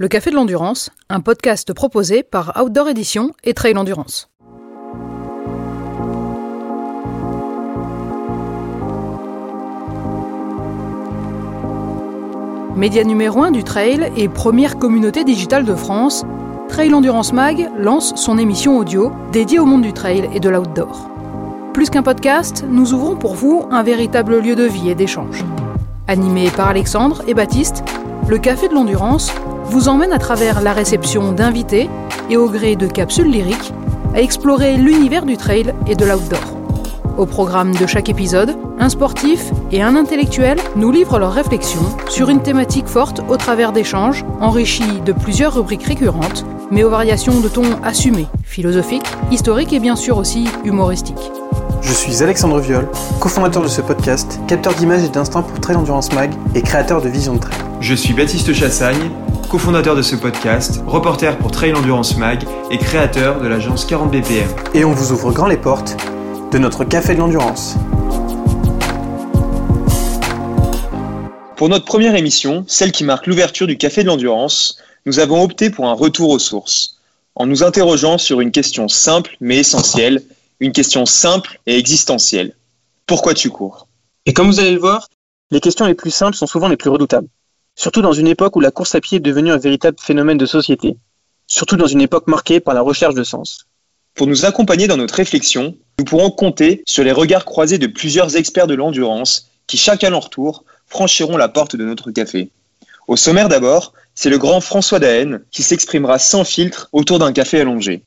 Le Café de l'Endurance, un podcast proposé par Outdoor Edition et Trail Endurance. Média numéro 1 du trail et première communauté digitale de France, Trail Endurance Mag lance son émission audio dédiée au monde du trail et de l'outdoor. Plus qu'un podcast, nous ouvrons pour vous un véritable lieu de vie et d'échange. Animé par Alexandre et Baptiste, le Café de l'Endurance vous emmène à travers la réception d'invités et au gré de capsules lyriques à explorer l'univers du trail et de l'outdoor. Au programme de chaque épisode, un sportif et un intellectuel nous livrent leurs réflexions sur une thématique forte au travers d'échanges enrichis de plusieurs rubriques récurrentes, mais aux variations de ton assumé, philosophique, historique et bien sûr aussi humoristique. Je suis Alexandre Viol, cofondateur de ce podcast, capteur d'images et d'instinct pour Trail Endurance Mag et créateur de Vision de Trail. Je suis Baptiste Chassagne, cofondateur de ce podcast, reporter pour Trail Endurance Mag et créateur de l'agence 40 BPM. Et on vous ouvre grand les portes de notre Café de l'Endurance. Pour notre première émission, celle qui marque l'ouverture du Café de l'Endurance, nous avons opté pour un retour aux sources, en nous interrogeant sur une question simple mais essentielle, une question simple et existentielle. Pourquoi tu cours? Et comme vous allez le voir, les questions les plus simples sont souvent les plus redoutables surtout dans une époque où la course à pied est devenue un véritable phénomène de société, surtout dans une époque marquée par la recherche de sens. Pour nous accompagner dans notre réflexion, nous pourrons compter sur les regards croisés de plusieurs experts de l'endurance qui, chacun leur tour, franchiront la porte de notre café. Au sommaire d'abord, c'est le grand François Daen qui s'exprimera sans filtre autour d'un café allongé.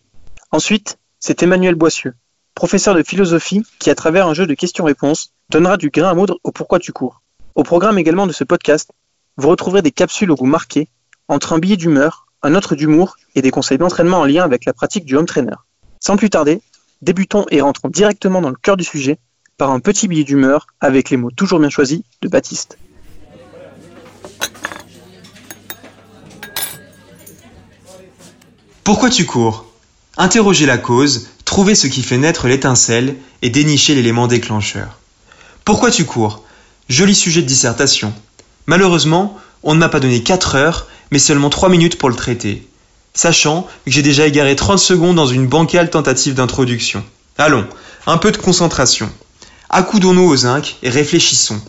Ensuite, c'est Emmanuel Boissieu, professeur de philosophie qui, à travers un jeu de questions-réponses, donnera du grain à moudre au pourquoi tu cours. Au programme également de ce podcast, vous retrouverez des capsules au goût marqué, entre un billet d'humeur, un autre d'humour et des conseils d'entraînement en lien avec la pratique du home trainer. Sans plus tarder, débutons et rentrons directement dans le cœur du sujet par un petit billet d'humeur avec les mots toujours bien choisis de Baptiste. Pourquoi tu cours? Interroger la cause, trouver ce qui fait naître l'étincelle et dénicher l'élément déclencheur. Pourquoi tu cours? Joli sujet de dissertation. Malheureusement, on ne m'a pas donné 4 heures, mais seulement 3 minutes pour le traiter, sachant que j'ai déjà égaré 30 secondes dans une bancale tentative d'introduction. Allons, un peu de concentration. Accoudons-nous au zinc et réfléchissons.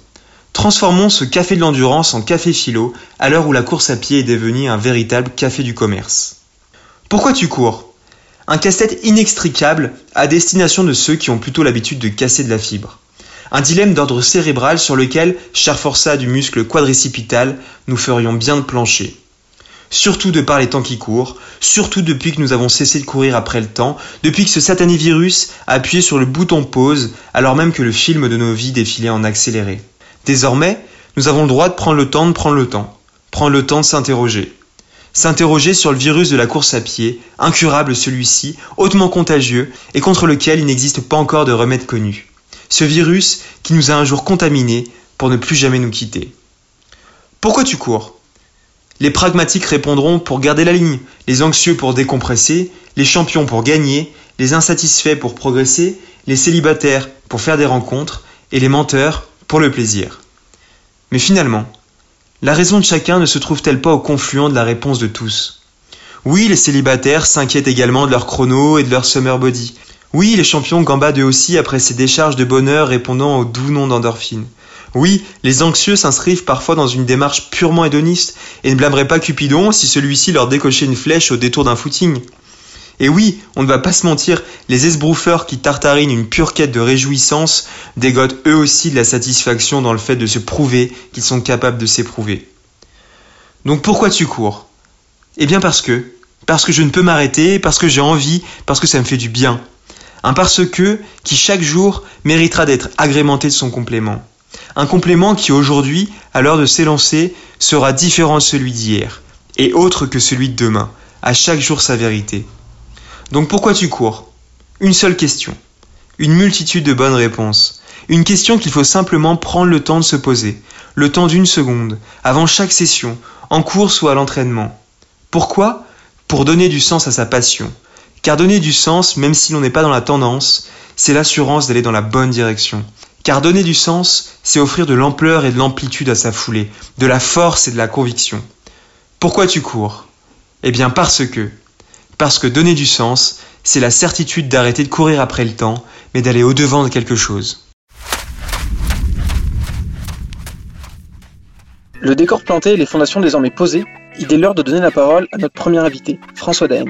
Transformons ce café de l'endurance en café philo à l'heure où la course à pied est devenue un véritable café du commerce. Pourquoi tu cours? Un casse-tête inextricable à destination de ceux qui ont plutôt l'habitude de casser de la fibre. Un dilemme d'ordre cérébral sur lequel, cher forçat du muscle quadricipital, nous ferions bien de plancher. Surtout de par les temps qui courent, surtout depuis que nous avons cessé de courir après le temps, depuis que ce satané virus a appuyé sur le bouton pause alors même que le film de nos vies défilait en accéléré. Désormais, nous avons le droit de prendre le temps de prendre le temps, prendre le temps de s'interroger. S'interroger sur le virus de la course à pied, incurable celui-ci, hautement contagieux et contre lequel il n'existe pas encore de remède connu ce virus qui nous a un jour contaminés pour ne plus jamais nous quitter. Pourquoi tu cours? Les pragmatiques répondront pour garder la ligne, les anxieux pour décompresser, les champions pour gagner, les insatisfaits pour progresser, les célibataires pour faire des rencontres et les menteurs pour le plaisir. Mais finalement, la raison de chacun ne se trouve-t-elle pas au confluent de la réponse de tous? Oui, les célibataires s'inquiètent également de leur chrono et de leur summer body, oui, les champions gambadent eux aussi après ces décharges de bonheur répondant au doux nom d'endorphine. Oui, les anxieux s'inscrivent parfois dans une démarche purement hédoniste et ne blâmeraient pas Cupidon si celui-ci leur décochait une flèche au détour d'un footing. Et oui, on ne va pas se mentir, les esbrouffeurs qui tartarinent une pure quête de réjouissance dégotent eux aussi de la satisfaction dans le fait de se prouver qu'ils sont capables de s'éprouver. Donc pourquoi tu cours? Eh bien parce que, parce que je ne peux m'arrêter, parce que j'ai envie, parce que ça me fait du bien, un parce que qui chaque jour méritera d'être agrémenté de son complément. Un complément qui aujourd'hui, à l'heure de s'élancer, sera différent de celui d'hier, et autre que celui de demain, à chaque jour sa vérité. Donc pourquoi tu cours? Une seule question, une multitude de bonnes réponses, une question qu'il faut simplement prendre le temps de se poser, le temps d'une seconde, avant chaque session, en course ou à l'entraînement. Pourquoi? Pour donner du sens à sa passion, car donner du sens, même si l'on n'est pas dans la tendance, c'est l'assurance d'aller dans la bonne direction. Car donner du sens, c'est offrir de l'ampleur et de l'amplitude à sa foulée, de la force et de la conviction. Pourquoi tu cours? Eh bien parce que. Parce que donner du sens, c'est la certitude d'arrêter de courir après le temps, mais d'aller au-devant de quelque chose. Le décor planté et les fondations désormais posées, il est l'heure de donner la parole à notre premier invité, François Daen.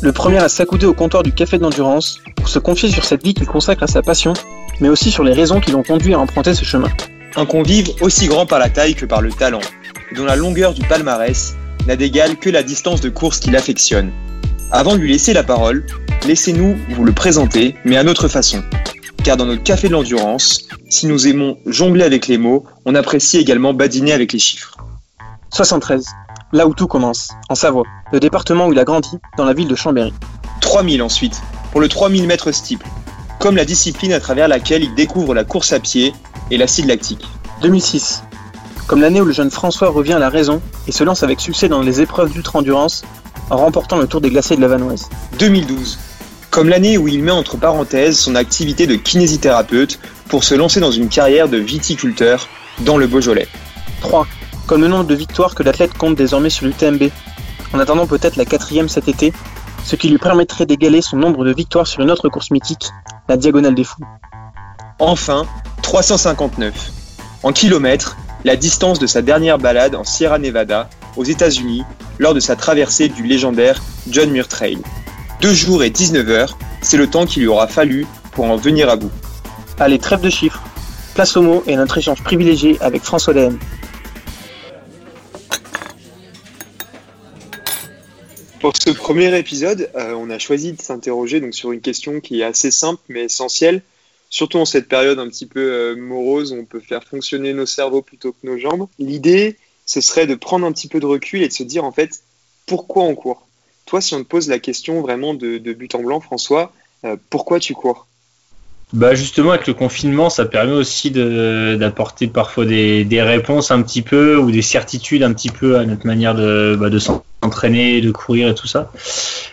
Le premier à s'accouder au comptoir du café d'endurance pour se confier sur cette vie qu'il consacre à sa passion, mais aussi sur les raisons qui l'ont conduit à emprunter ce chemin. Un convive aussi grand par la taille que par le talent, dont la longueur du palmarès n'a d'égal que la distance de course qu'il affectionne. Avant de lui laisser la parole, laissez-nous vous le présenter, mais à notre façon. Car dans notre café de l'endurance, si nous aimons jongler avec les mots, on apprécie également badiner avec les chiffres. 73. Là où tout commence, en Savoie, le département où il a grandi, dans la ville de Chambéry. 3000 ensuite, pour le 3000 mètres steeple, comme la discipline à travers laquelle il découvre la course à pied et l'acide lactique. 2006. Comme l'année où le jeune François revient à la raison et se lance avec succès dans les épreuves d'ultra-endurance en remportant le Tour des glaciers de la Vanoise. 2012. Comme l'année où il met entre parenthèses son activité de kinésithérapeute pour se lancer dans une carrière de viticulteur dans le Beaujolais. 3. Comme le nombre de victoires que l'athlète compte désormais sur l'UTMB, en attendant peut-être la quatrième cet été, ce qui lui permettrait d'égaler son nombre de victoires sur une autre course mythique, la Diagonale des Fous. Enfin, 359. En kilomètres, la distance de sa dernière balade en Sierra Nevada, aux États-Unis, lors de sa traversée du légendaire John Muir Trail. Deux jours et 19 heures, c'est le temps qu'il lui aura fallu pour en venir à bout. Allez, trêve de chiffres. Place au mot et notre échange privilégié avec François Lehen. Pour ce premier épisode, euh, on a choisi de s'interroger donc sur une question qui est assez simple mais essentielle, surtout en cette période un petit peu euh, morose où on peut faire fonctionner nos cerveaux plutôt que nos jambes. L'idée, ce serait de prendre un petit peu de recul et de se dire en fait pourquoi on court? Toi, si on te pose la question vraiment de, but en blanc, François, euh, pourquoi tu cours? Bah justement, avec le confinement, ça permet aussi d'apporter parfois des, des, réponses un petit peu ou des certitudes un petit peu à notre manière de, bah, de s'entraîner, de courir et tout ça.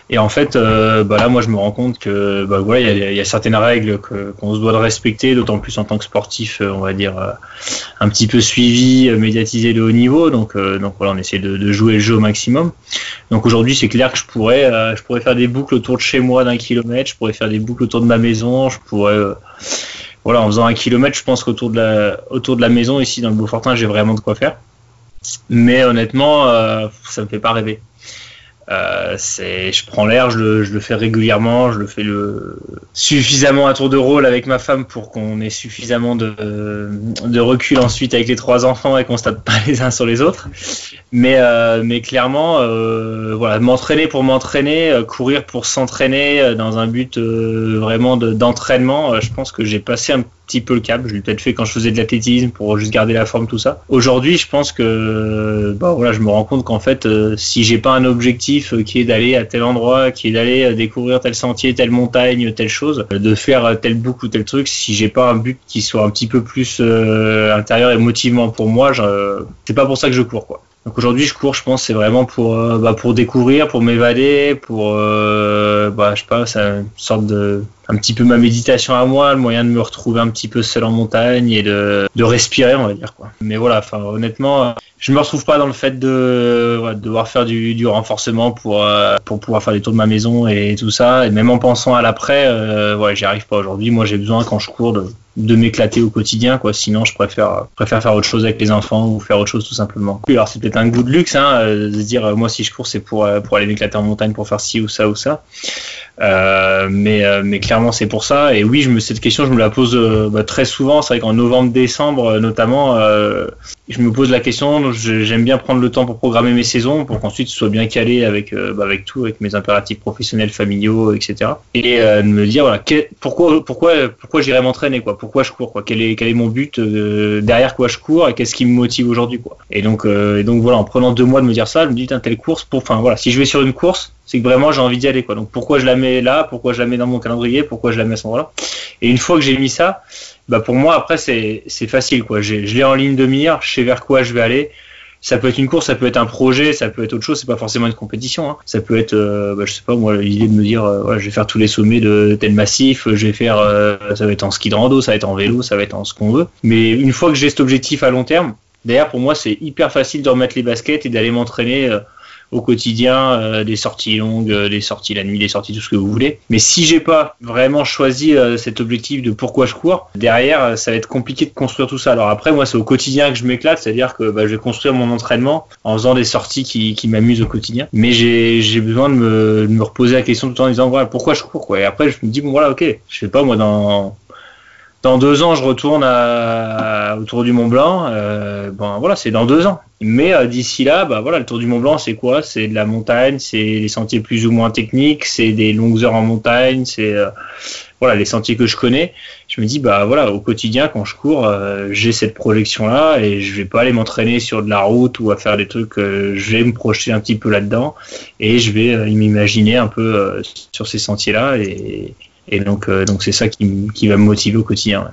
Et en fait, euh, bah là, moi, je me rends compte que bah, voilà, il y, a certaines règles qu'on se doit de respecter, d'autant plus en tant que sportif, euh, on va dire euh, un petit peu suivi, médiatisé de haut niveau. Donc, donc voilà, on essaie de, de, jouer le jeu au maximum. Donc aujourd'hui, c'est clair que je pourrais, je pourrais faire des boucles autour de chez moi d'un kilomètre, je pourrais faire des boucles autour de ma maison, je pourrais voilà, en faisant un kilomètre, je pense qu'autour de la, autour de la maison ici dans le Beaufortin, j'ai vraiment de quoi faire. Mais honnêtement, euh, ça me fait pas rêver. Euh, c'est, je prends l'air, je le, je le, fais régulièrement, je le fais le, suffisamment à tour de rôle avec ma femme pour qu'on ait suffisamment de, de recul ensuite avec les trois enfants et qu'on se tape pas les uns sur les autres. Mais, euh, mais clairement, euh, voilà, m'entraîner pour m'entraîner, euh, courir pour s'entraîner euh, dans un but vraiment de, d'entraînement, je pense que j'ai passé un petit peu le cap. Je l'ai peut-être fait quand je faisais de l'athlétisme pour juste garder la forme, tout ça. Aujourd'hui, je pense que bah, voilà, je me rends compte qu'en fait, euh, si j'ai pas un objectif euh, qui est d'aller à tel endroit, qui est d'aller euh, découvrir tel sentier, telle montagne, telle chose, de faire tel boucle ou tel truc, si j'ai pas un but qui soit un petit peu plus intérieur et motivant pour moi, c'est pas pour ça que je cours, quoi. Donc aujourd'hui, je cours, je pense, c'est vraiment pour, bah, pour découvrir, pour m'évader, pour, bah, je sais pas, c'est une sorte de, un petit peu ma méditation à moi, le moyen de me retrouver un petit peu seul en montagne et de, de respirer, on va dire quoi. Mais voilà, enfin honnêtement, je me retrouve pas dans le fait de, ouais, devoir faire du, du renforcement pour euh, pour pouvoir faire des tours de ma maison et tout ça. Et même en pensant à l'après, euh, ouais, j'y arrive pas aujourd'hui. Moi, j'ai besoin quand je cours de, de m'éclater au quotidien, quoi. Sinon, je préfère préfère faire autre chose avec les enfants ou faire autre chose tout simplement. Alors c'est peut-être un goût de luxe, hein, euh, de se dire moi si je cours c'est pour pour aller m'éclater en montagne pour faire ci ou ça ou ça. Euh, mais, euh, mais clairement, c'est pour ça. Et oui, je me, cette question, je me la pose euh, bah, très souvent. C'est vrai qu'en novembre-décembre, notamment, je me pose la question. J'aime bien prendre le temps pour programmer mes saisons, pour qu'ensuite ce soit bien calé avec, bah, avec tout, avec mes impératifs professionnels, familiaux, etc. Et de me dire, voilà, pourquoi, pourquoi, pourquoi j'irai m'entraîner, quoi? Pourquoi je cours, quoi? Quel est, quel est mon but Derrière quoi je cours Et qu'est-ce qui me motive aujourd'hui, quoi? Et donc, et donc voilà, en prenant deux mois de me dire ça, je me dis, telle course, pour, enfin voilà, si je vais sur une course, c'est que vraiment j'ai envie d'y aller, quoi. Donc pourquoi je la mets là? Pourquoi je la mets dans mon calendrier? Pourquoi je la mets à ce moment-là? Et une fois que j'ai mis ça, bah pour moi après c'est facile, quoi. Je l'ai en ligne de mire, je sais vers quoi je vais aller. Ça peut être une course, ça peut être un projet, ça peut être autre chose. C'est pas forcément une compétition. Hein. Ça peut être, euh, bah, je sais pas moi, l'idée de me dire, euh, je vais faire tous les sommets de tel massif. Je vais faire, euh, ça va être en ski de rando, ça va être en vélo, ça va être en ce qu'on veut. Mais une fois que j'ai cet objectif à long terme, d'ailleurs pour moi c'est hyper facile de remettre les baskets et d'aller m'entraîner au quotidien, euh, des sorties longues, euh, des sorties la nuit, des sorties tout ce que vous voulez. Mais si j'ai pas vraiment choisi euh, cet objectif de pourquoi je cours, derrière, ça va être compliqué de construire tout ça. Alors après, moi, c'est au quotidien que je m'éclate, c'est-à-dire que bah, je vais construire mon entraînement en faisant des sorties qui, qui m'amusent au quotidien. Mais j'ai besoin de me, de me, reposer la question tout en disant voilà pourquoi je cours quoi. Et après, je me dis bon voilà ok, je sais pas moi dans dans deux ans, je retourne à, autour du Mont Blanc. Euh, bon, voilà, c'est dans deux ans. Mais euh, d'ici là, bah voilà, le Tour du Mont Blanc, c'est quoi? C'est de la montagne, c'est des sentiers plus ou moins techniques, c'est des longues heures en montagne, c'est euh, voilà les sentiers que je connais. Je me dis bah voilà, au quotidien quand je cours, j'ai cette projection là et je vais pas aller m'entraîner sur de la route ou à faire des trucs. je vais me projeter un petit peu là-dedans et je vais m'imaginer un peu sur ces sentiers là et et donc, euh, donc c'est ça qui, qui, va me motiver au quotidien.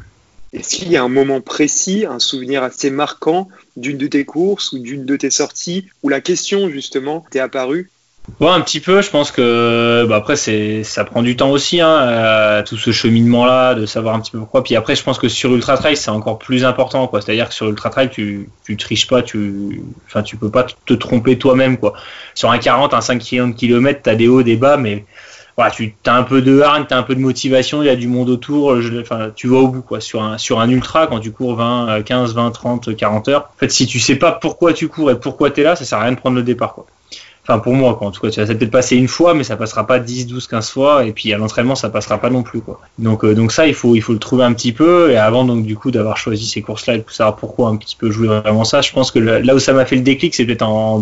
Est-ce qu'il y a un moment précis, un souvenir assez marquant d'une de tes courses ou d'une de tes sorties où la question justement t'est apparue? Ouais, un petit peu. Je pense que bah après c'est ça prend du temps aussi, hein, tout ce cheminement là, de savoir un petit peu pourquoi. Puis après, je pense que sur ultra trail c'est encore plus important, quoi. C'est-à-dire que sur ultra trail tu tu triches pas, tu enfin tu peux pas te tromper toi-même, quoi. Sur un 40, un 5 km, t'as des hauts, des bas, mais voilà, tu as un peu de hargne, tu as un peu de motivation, il y a du monde autour, enfin, tu vas au bout quoi. Sur un, sur un ultra, quand tu cours 20, 15, 20, 30, 40 heures, en fait, si tu sais pas pourquoi tu cours et pourquoi tu es là, ça sert à rien de prendre le départ. Quoi. Enfin, pour moi, quoi. En tout cas, ça peut-être passer une fois, mais ça passera pas 10, 12, 15 fois. Et puis, à l'entraînement, ça passera pas non plus, quoi. Donc, euh, donc ça, il faut, il faut le trouver un petit peu. Et avant, donc, du coup, d'avoir choisi ces courses-là et de savoir pourquoi un petit peu jouer vraiment ça, je pense que là où ça m'a fait le déclic, c'est peut-être en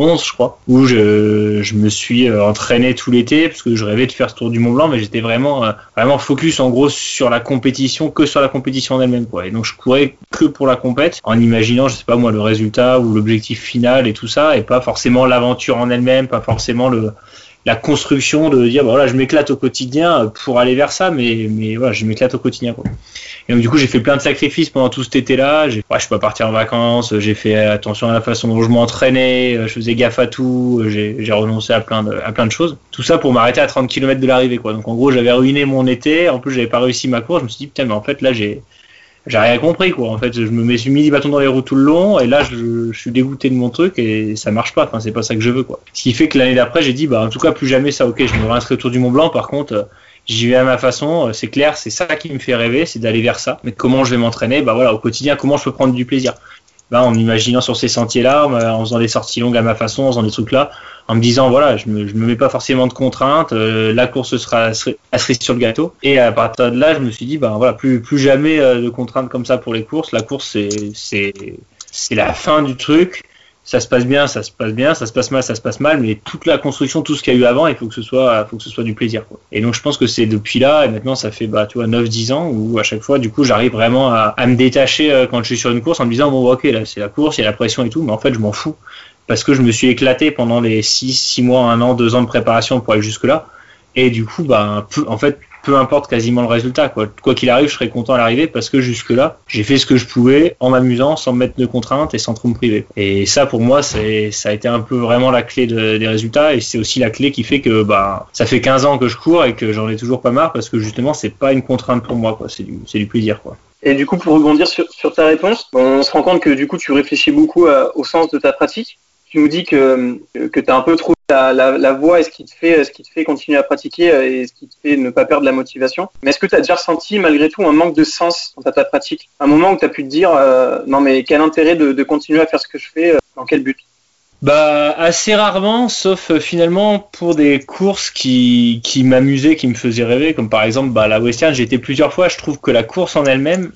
2011, je crois, où je, je me suis euh, entraîné tout l'été parce que je rêvais de faire ce tour du Mont Blanc, mais j'étais vraiment, euh, vraiment focus, en gros, sur la compétition, que sur la compétition en elle-même, quoi. Et donc, je courais que pour la compète, en imaginant, je sais pas moi, le résultat ou l'objectif final et tout ça, et pas forcément l'aventure en elle-même, pas forcément le, la construction de dire bah voilà je m'éclate au quotidien pour aller vers ça mais mais voilà je m'éclate au quotidien quoi. Et donc du coup j'ai fait plein de sacrifices pendant tout cet été là je suis pas parti en vacances j'ai fait attention à la façon dont je m'entraînais je faisais gaffe à tout j'ai renoncé à plein de choses tout ça pour m'arrêter à 30 km de l'arrivée quoi donc en gros j'avais ruiné mon été en plus j'avais pas réussi ma course je me suis dit putain mais en fait là j'ai j'ai rien compris quoi. En fait, je me suis mis des bâtons dans les roues tout le long et là je, suis dégoûté de mon truc et ça marche pas. Enfin, c'est pas ça que je veux. Ce qui fait que l'année d'après, j'ai dit bah en tout cas plus jamais ça. Ok, je me réinscris autour du Mont Blanc. Par contre, euh, j'y vais à ma façon. Euh, c'est clair, c'est ça qui me fait rêver, c'est d'aller vers ça. Mais comment je vais m'entraîner? Bah voilà, au quotidien, comment je peux prendre du plaisir? Bah en imaginant sur ces sentiers-là, en faisant des sorties longues à ma façon, en faisant des trucs là, en me disant voilà, je me, je me mets pas forcément de contraintes, euh, la course sera cerise sur le gâteau. Et à partir de là, je me suis dit ben voilà, plus plus jamais euh, de contraintes comme ça pour les courses. La course c'est c'est c'est la fin du truc. Ça se passe bien, ça se passe bien, ça se passe mal, ça se passe mal, mais toute la construction, tout ce qu'il y a eu avant, il faut que ce soit, faut que ce soit du plaisir. Quoi. Et donc je pense que c'est depuis là, et maintenant ça fait bah tu vois 9-10 ans où à chaque fois du coup j'arrive vraiment à, à, me détacher euh, quand je suis sur une course en me disant bon ok là c'est la course, il y a la pression et tout, mais en fait je m'en fous parce que je me suis éclaté pendant les 6, 6 mois, 1 an, 2 ans de préparation pour aller jusque-là. Et du coup, bah, en fait, peu importe quasiment le résultat. Quoi qu'il arrive, je serai content à l'arrivée parce que jusque-là, j'ai fait ce que je pouvais en m'amusant, sans me mettre de contraintes et sans trop me priver. Et ça, pour moi, ça a été un peu vraiment la clé des résultats et c'est aussi la clé qui fait que bah, ça fait 15 ans que je cours et que j'en ai toujours pas marre parce que justement, c'est pas une contrainte pour moi. C'est du, plaisir. Quoi. Et du coup, pour rebondir sur, sur ta réponse, on se rend compte que du coup, tu réfléchis beaucoup au sens de ta pratique tu nous dis que, que tu as un peu trouvé la, voie et ce qui, te fait, ce qui te fait continuer à pratiquer euh, et ce qui te fait ne pas perdre la motivation. Mais est-ce que tu as déjà ressenti malgré tout un manque de sens dans ta, pratique? Un moment où tu as pu te dire euh, non mais quel intérêt de, continuer à faire ce que je fais, euh, dans quel but? Bah assez rarement, sauf finalement pour des courses qui, qui m'amusaient, qui me faisaient rêver, comme par exemple bah, la Western, j'ai été plusieurs fois, je trouve que la course en elle-même,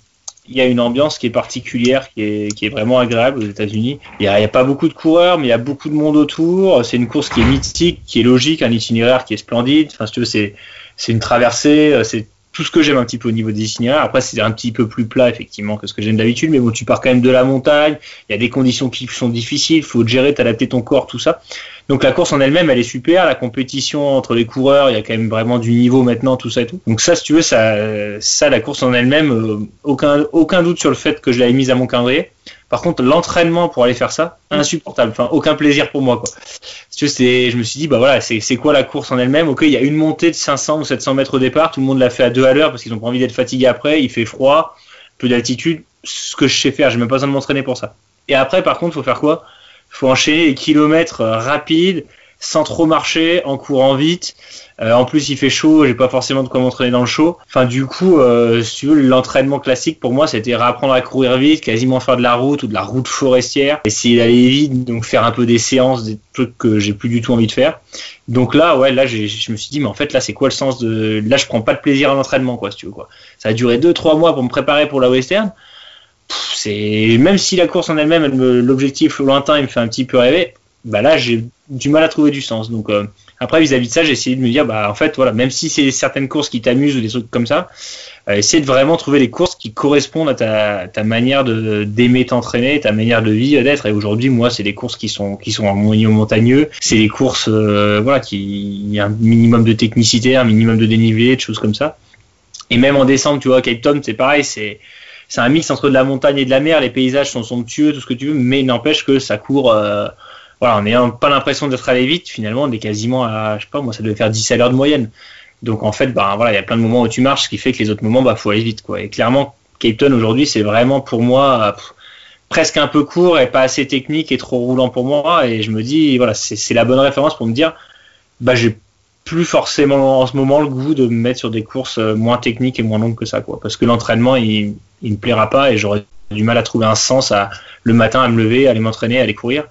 il y a une ambiance qui est particulière, qui est, qui est vraiment agréable aux États-Unis. Il n'y a, a, pas beaucoup de coureurs, mais il y a beaucoup de monde autour. C'est une course qui est mythique, qui est logique, un itinéraire qui est splendide. Enfin, si tu veux, c'est, c'est une traversée, c'est tout ce que j'aime un petit peu au niveau des itinéraires. Après, c'est un petit peu plus plat, effectivement, que ce que j'aime d'habitude. Mais bon, tu pars quand même de la montagne. Il y a des conditions qui sont difficiles. Il faut gérer, t'adapter ton corps, tout ça. Donc la course en elle-même, elle est super. La compétition entre les coureurs, il y a quand même vraiment du niveau maintenant, tout ça et tout. Donc ça, si tu veux, ça, ça la course en elle-même, euh, aucun, aucun doute sur le fait que je l'avais mise à mon calendrier. Par contre, l'entraînement pour aller faire ça, insupportable. Enfin, aucun plaisir pour moi, veux, je me suis dit, bah voilà, c'est, quoi la course en elle-même? Ok, il y a une montée de 500 ou 700 mètres au départ. Tout le monde l'a fait à deux à l'heure parce qu'ils ont pas envie d'être fatigués après. Il fait froid, peu d'altitude. Ce que je sais faire, j'ai même pas besoin de m'entraîner pour ça. Et après, par contre, faut faire quoi? Faut enchaîner les kilomètres rapides, sans trop marcher, en courant vite. Euh, en plus, il fait chaud, j'ai pas forcément de quoi m'entraîner dans le chaud. Enfin, du coup, euh, si tu veux, l'entraînement classique pour moi, c'était réapprendre à courir vite, quasiment faire de la route ou de la route forestière, essayer d'aller vite, donc faire un peu des séances, des trucs que j'ai plus du tout envie de faire. Donc là, ouais, là, je me suis dit, mais en fait, là, c'est quoi le sens de, là, je prends pas de plaisir à l'entraînement, quoi, si tu veux, quoi. Ça a duré deux, trois mois pour me préparer pour la western. C'est même si la course en elle-même, l'objectif lointain, il me fait un petit peu rêver. Bah là, j'ai du mal à trouver du sens. Donc euh, après, vis-à-vis de ça, j'ai essayé de me dire, bah en fait, voilà, même si c'est certaines courses qui t'amusent ou des trucs comme ça, euh, essayer de vraiment trouver les courses qui correspondent à ta, manière de d'aimer t'entraîner, ta manière de vivre, d'être. Et aujourd'hui, moi, c'est des courses qui sont qui sont en milieu montagneux. C'est des courses, euh, voilà, qui y a un minimum de technicité, un minimum de dénivelé, de choses comme ça. Et même en décembre, tu vois, Cape Town, c'est pareil, c'est c'est un mix entre de la montagne et de la mer. Les paysages sont somptueux, tout ce que tu veux, mais n'empêche que ça court. Euh, voilà, on n'a pas l'impression d'être allé vite. Finalement, on est quasiment à, je sais pas, moi, ça devait faire 10 à l'heure de moyenne. Donc en fait, bah voilà, il y a plein de moments où tu marches, ce qui fait que les autres moments, bah faut aller vite, quoi. Et clairement, Cape Town aujourd'hui, c'est vraiment pour moi presque un peu court et pas assez technique et trop roulant pour moi. Et je me dis, voilà, c'est la bonne référence pour me dire, bah j'ai plus forcément en ce moment le goût de me mettre sur des courses euh, moins techniques et moins longues que ça, quoi. Parce que l'entraînement, il, il me plaira pas et j'aurais du mal à trouver un sens à le matin à me lever, à aller m'entraîner, à aller courir.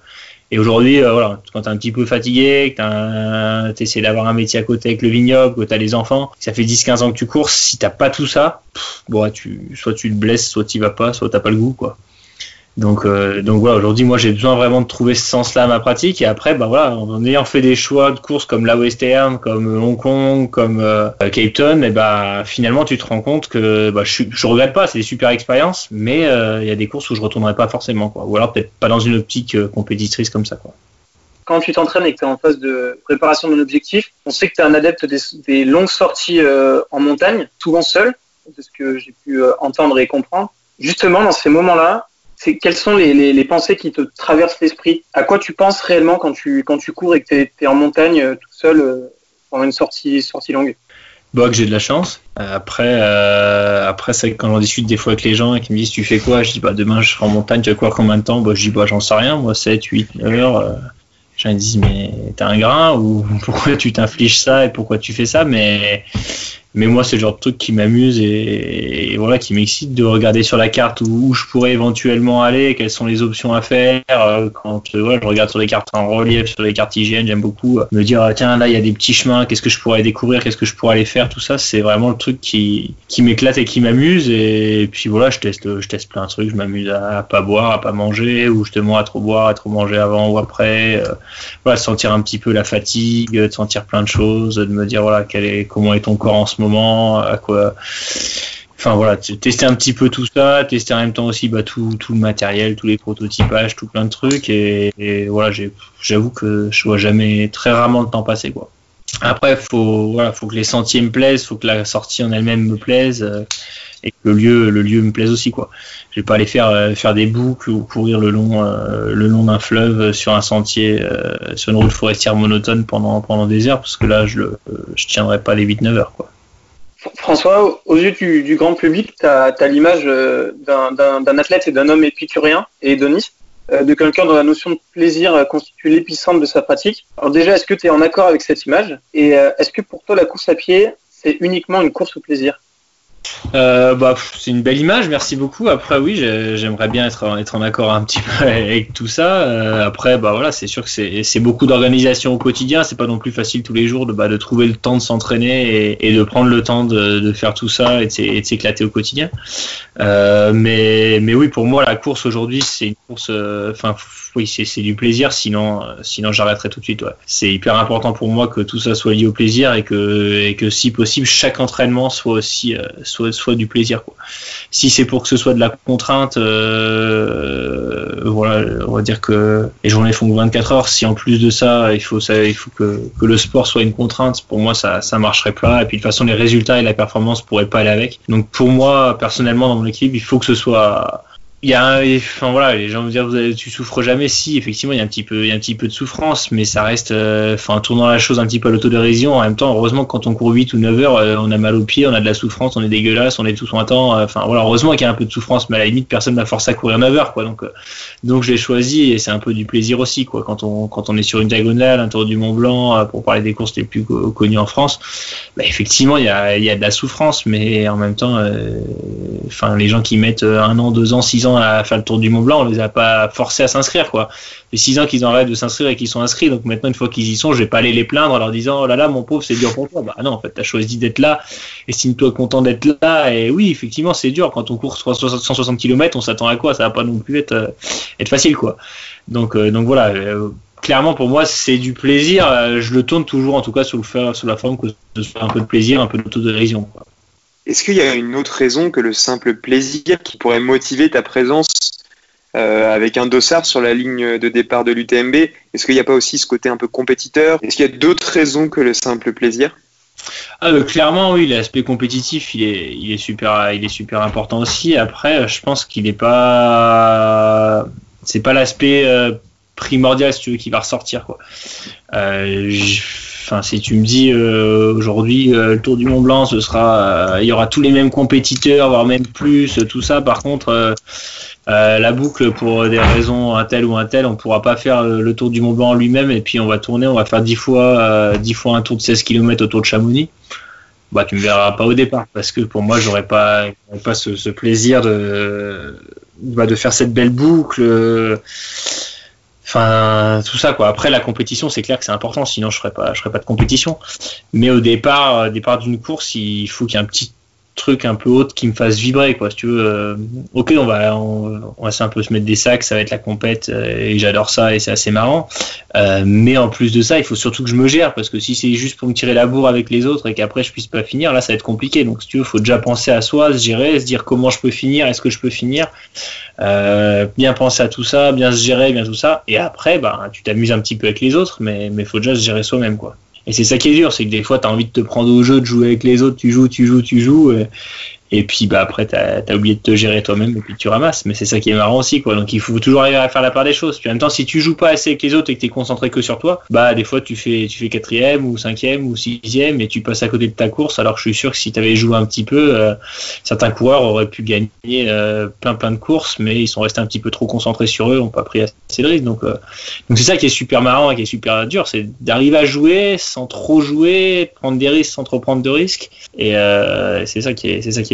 Et aujourd'hui, euh, voilà, quand tu es un petit peu fatigué, que tu essaies d'avoir un métier à côté avec le vignoble, que tu as les enfants, ça fait 10-15 ans que tu cours, si t'as pas tout ça, bon, tu, soit tu te blesses, soit tu vas pas, soit t'as pas le goût. quoi. Donc, euh, donc voilà, aujourd'hui, moi, j'ai besoin vraiment de trouver ce sens-là à ma pratique. Et après, bah voilà, en ayant fait des choix de courses comme la Western, comme Hong Kong, comme euh, Cape Town, et bah finalement, tu te rends compte que bah, je, je regrette pas, c'est des super expériences, mais euh, il y a des courses où je retournerai pas forcément, quoi. Ou alors peut-être pas dans une optique compétitrice comme ça, quoi. Quand tu t'entraînes et que tu es en phase de préparation d'un objectif, on sait que tu es un adepte des, des longues sorties en montagne, souvent seul, c'est ce que j'ai pu entendre et comprendre. Justement, dans ces moments-là, quelles sont les, pensées qui te traversent l'esprit? À quoi tu penses réellement quand tu, cours et que tu es, en montagne euh, tout seul euh, pendant une sortie, sortie longue? Bah, que j'ai de la chance. Euh, après, après c'est quand j'en discute des fois avec les gens et qui me disent Tu fais quoi? Je dis bah, Demain, je serai en montagne, tu vas courir combien de temps? Bah, Je dis bah, J'en sais rien, moi, 7, 8, 9 heures. Les gens disent Mais t'as un grain Ou pourquoi tu t'infliges ça et pourquoi tu fais ça? Mais mais moi, c'est le genre de truc qui m'amuse et, voilà, qui m'excite de regarder sur la carte où, je pourrais éventuellement aller, quelles sont les options à faire. Euh, quand euh, je regarde sur les cartes en relief, sur les cartes hygiène, j'aime beaucoup euh, me dire ah, tiens là il y a des petits chemins, qu'est-ce que je pourrais découvrir, qu'est-ce que je pourrais aller faire, tout ça, c'est vraiment le truc qui, qui m'éclate et qui m'amuse. Et, puis voilà, je teste, je teste plein de trucs, je m'amuse à, pas boire, à pas manger, ou justement à trop boire, à trop manger avant ou après. voilà, sentir un petit peu la fatigue, de sentir plein de choses, de me dire voilà quel est, comment est ton corps en ce moment moment, à quoi. Enfin voilà, tester un petit peu tout ça, tester en même temps aussi bah, tout, le matériel, tous les prototypages, tout plein de trucs. Et, voilà, j'avoue que je vois jamais très rarement le temps passer. Quoi. Après, faut voilà, faut que les sentiers me plaisent, faut que la sortie en elle-même me plaise euh, et que le lieu, le lieu me plaise aussi quoi. Je vais pas aller faire euh, faire des boucles ou courir le long euh, le long d'un fleuve sur un sentier sur une route forestière monotone pendant pendant des heures parce que là je je tiendrai pas les 8-9 heures quoi. François, aux yeux du, grand public, tu as, l'image euh, d'un athlète et d'un homme épicurien et hédoniste, euh, de quelqu'un dont la notion de plaisir euh, constitue l'épicentre de sa pratique. Alors déjà, est-ce que tu es en accord avec cette image? Et est-ce que pour toi, la course à pied, c'est uniquement une course au plaisir? Euh, bah, c'est une belle image, merci beaucoup. Après, oui, j'aimerais bien être, être en accord un petit peu avec tout ça. Euh, après, bah voilà, c'est sûr que c'est beaucoup d'organisation au quotidien. C'est pas non plus facile tous les jours de, bah, de trouver le temps de s'entraîner et, et, de prendre le temps de, de faire tout ça et de s'éclater au quotidien. Euh, mais, mais oui, pour moi, la course aujourd'hui, c'est une course. Euh, enfin, oui, c'est du plaisir. Sinon, sinon j'arrêterai tout de suite. Ouais. C'est hyper important pour moi que tout ça soit lié au plaisir et que, et que si possible, chaque entraînement soit aussi soit, soit du plaisir. Quoi. Si c'est pour que ce soit de la contrainte, euh, voilà, on va dire que les journées font 24 heures. Si en plus de ça, il faut, ça, il faut que, que le sport soit une contrainte, pour moi, ça, ça marcherait pas. Et puis de toute façon, les résultats et la performance pourraient pas aller avec. Donc pour moi, personnellement, dans mon équipe, il faut que ce soit il y a enfin voilà les gens vont dire tu souffres jamais. Si effectivement il y a un petit peu il y a un petit peu de souffrance mais ça reste euh, tournant la chose un petit peu à l'autodérision. En même temps heureusement quand on court 8 ou 9 heures euh, on a mal aux pieds on a de la souffrance on est dégueulasse on est tous en temps enfin voilà heureusement qu'il y a un peu de souffrance mais à la limite personne m'a forcé à courir 9 heures quoi. Donc donc je l'ai choisi et c'est un peu du plaisir aussi quoi. Quand on quand on est sur une diagonale un tour du Mont Blanc pour parler des courses les plus connues en France bah, effectivement il y a il y a de la souffrance mais en même temps enfin les gens qui mettent un an deux ans six ans à faire le tour du Mont Blanc, on les a pas forcés à s'inscrire, quoi. Les six ans qu'ils ont arrêté de s'inscrire et qu'ils sont inscrits, donc maintenant, une fois qu'ils y sont, je vais pas aller les plaindre en leur disant, oh là là, mon pauvre, c'est dur pour toi. Bah non, en fait, t'as choisi d'être là, estime-toi content d'être là, et oui, effectivement, c'est dur. Quand on court 160 km, on s'attend à quoi? Ça va pas non plus être, euh, être facile, quoi. Donc, euh, donc voilà. Euh, clairement pour moi c'est du plaisir. Je le tourne toujours en tout cas sous, le, sous la forme que ce soit un peu de plaisir, un peu d'autodérision. Est-ce qu'il y a une autre raison que le simple plaisir qui pourrait motiver ta présence euh, avec un dossard sur la ligne de départ de l'UTMB Est-ce qu'il n'y a pas aussi ce côté un peu compétiteur? Est-ce qu'il y a d'autres raisons que le simple plaisir? Ah, euh, clairement, oui, l'aspect compétitif, il est, il est super, il est super important aussi. Après, je pense qu'il n'est pas, c'est pas l'aspect euh, primordial, si tu veux, qui va ressortir, quoi. Enfin, si tu me dis euh, aujourd'hui euh, le Tour du Mont Blanc, ce sera, euh, il y aura tous les mêmes compétiteurs, voire même plus, tout ça. Par contre, la boucle pour des raisons un tel ou un tel, on pourra pas faire le Tour du Mont Blanc lui-même et puis on va tourner, on va faire 10 fois, 10 fois un tour de 16 km autour de Chamonix. Bah, tu me verras pas au départ parce que pour moi, j'aurais pas, pas ce, plaisir de, bah, de faire cette belle boucle Enfin, tout ça quoi. Après la compétition, c'est clair que c'est important, sinon je ferais pas, je ferais pas de compétition. Mais au départ, au départ d'une course, il faut qu'il y ait un petit truc un peu autre qui me fasse vibrer quoi si tu veux euh, ok on va on, va un peu se mettre des sacs ça va être la compète euh, et j'adore ça et c'est assez marrant. Euh, mais en plus de ça il faut surtout que je me gère parce que si c'est juste pour me tirer la bourre avec les autres et qu'après je puisse pas finir là ça va être compliqué. Donc si tu veux faut déjà penser à soi se gérer se dire comment je peux finir est-ce que je peux finir bien penser à tout ça bien se gérer bien tout ça. Et après bah tu t'amuses un petit peu avec les autres mais mais faut déjà se gérer soi-même quoi et c'est ça qui est dur, c'est que des fois, tu as envie de te prendre au jeu, de jouer avec les autres, tu joues, tu joues, tu joues. Et puis bah après tu as, oublié de te gérer toi-même et puis tu ramasses. Mais c'est ça qui est marrant aussi quoi. Donc il faut toujours arriver à faire la part des choses. Puis en même temps si tu joues pas assez avec les autres et que tu es concentré que sur toi bah des fois tu fais tu fais quatrième ou cinquième ou sixième et tu passes à côté de ta course. Alors que je suis sûr que si tu avais joué un petit peu euh, certains coureurs auraient pu gagner euh, plein plein de courses mais ils sont restés un petit peu trop concentrés sur eux ont pas pris assez de risques. Donc euh, donc c'est ça qui est super marrant et qui est super dur c'est d'arriver à jouer sans trop jouer prendre des risques sans trop prendre de risques. Et c'est ça qui est c'est ça qui est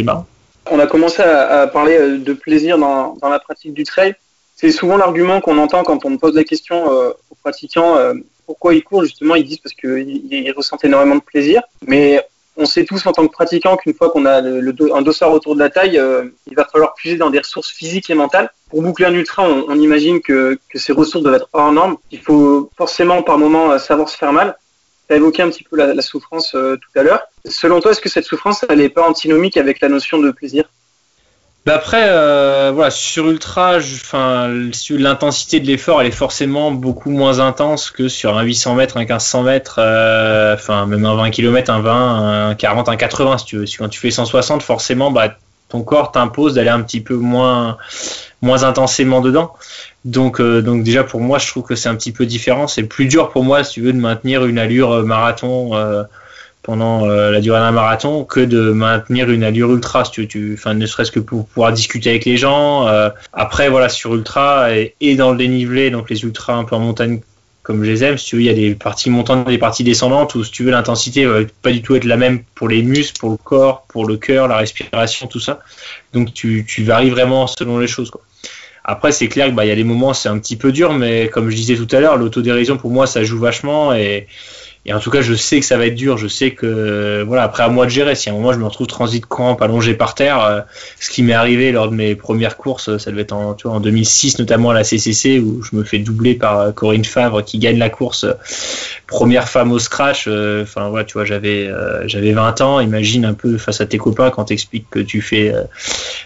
on a commencé à, parler euh, de plaisir dans, la pratique du trail. C'est souvent l'argument qu'on entend quand on pose la question euh, aux pratiquants euh, pourquoi ils courent. Justement, ils disent parce qu'ils ressentent énormément de plaisir. Mais on sait tous en tant que pratiquant qu'une fois qu'on a un dossard autour de la taille, il va falloir puiser dans des ressources physiques et mentales. Pour boucler un ultra, on, imagine que, que, ces ressources doivent être hors normes. Il faut forcément par moment savoir se faire mal as évoqué un petit peu la, souffrance euh, tout à l'heure. Selon toi, est-ce que cette souffrance, elle n'est pas antinomique avec la notion de plaisir? Bah après, euh, voilà, sur ultra, l'intensité de l'effort, elle est forcément beaucoup moins intense que sur un 800 mètres, un 1500 mètres, euh, même un 20 km, un 20, un 40, un 80 si tu veux. Quand tu fais 160, forcément, bah, ton corps t'impose d'aller un petit peu moins, moins intensément dedans. Donc, euh, donc déjà pour moi, je trouve que c'est un petit peu différent. C'est plus dur pour moi, si tu veux, de maintenir une allure euh, marathon euh, pendant la durée d'un marathon que de maintenir une allure ultra. Si tu, tu enfin, ne serait-ce que pour pouvoir discuter avec les gens. après, voilà, sur ultra et, et, dans le dénivelé, donc les ultras un peu en montagne comme je les aime, si tu veux, il y a des parties montantes, des parties descendantes où, si tu veux, l'intensité va pas du tout être la même pour les muscles, pour le corps, pour le cœur, la respiration, tout ça. Donc, tu, tu varies vraiment selon les choses, quoi. Après, c'est clair qu'il bah, y a des moments, c'est un petit peu dur, mais comme je disais tout à l'heure, l'autodérision, pour moi, ça joue vachement. Et, et en tout cas, je sais que ça va être dur. Je sais que, voilà, après à moi de gérer. Si à un moment je me retrouve transit crampe allongé par terre, euh, ce qui m'est arrivé lors de mes premières courses, ça devait être en, tu vois, en 2006, notamment à la CCC, où je me fais doubler par euh, Corinne Favre qui gagne la course, euh, première femme au scratch. Enfin, voilà, tu vois, j'avais, j'avais 20 ans. Imagine un peu face à tes copains quand t'expliques que tu fais,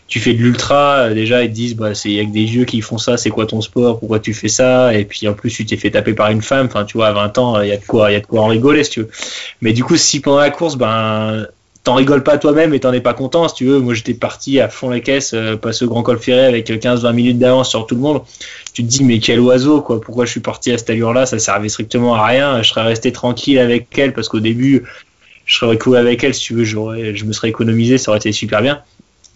tu fais de l'ultra. Déjà, ils te disent, bah, c'est avec des vieux qui font ça. C'est quoi ton sport Pourquoi tu fais ça? Et puis en plus, tu t'es fait taper par une femme. Enfin, tu vois, à 20 ans, il y a de quoi, il y a de quoi rigoler si tu veux. Mais du coup, si pendant la course, ben t'en rigoles pas toi-même et t'en es pas content, si tu veux. Moi, j'étais parti à fond la caisse, euh, passer au Grand Col Ferré avec 15-20 minutes d'avance sur tout le monde. Tu te dis, mais quel oiseau, quoi. Pourquoi je suis parti à cette allure-là? Ça servait strictement à rien. Je serais resté tranquille avec elle parce qu'au début, je serais couru avec elle, si tu veux, je me serais économisé, ça aurait été super bien.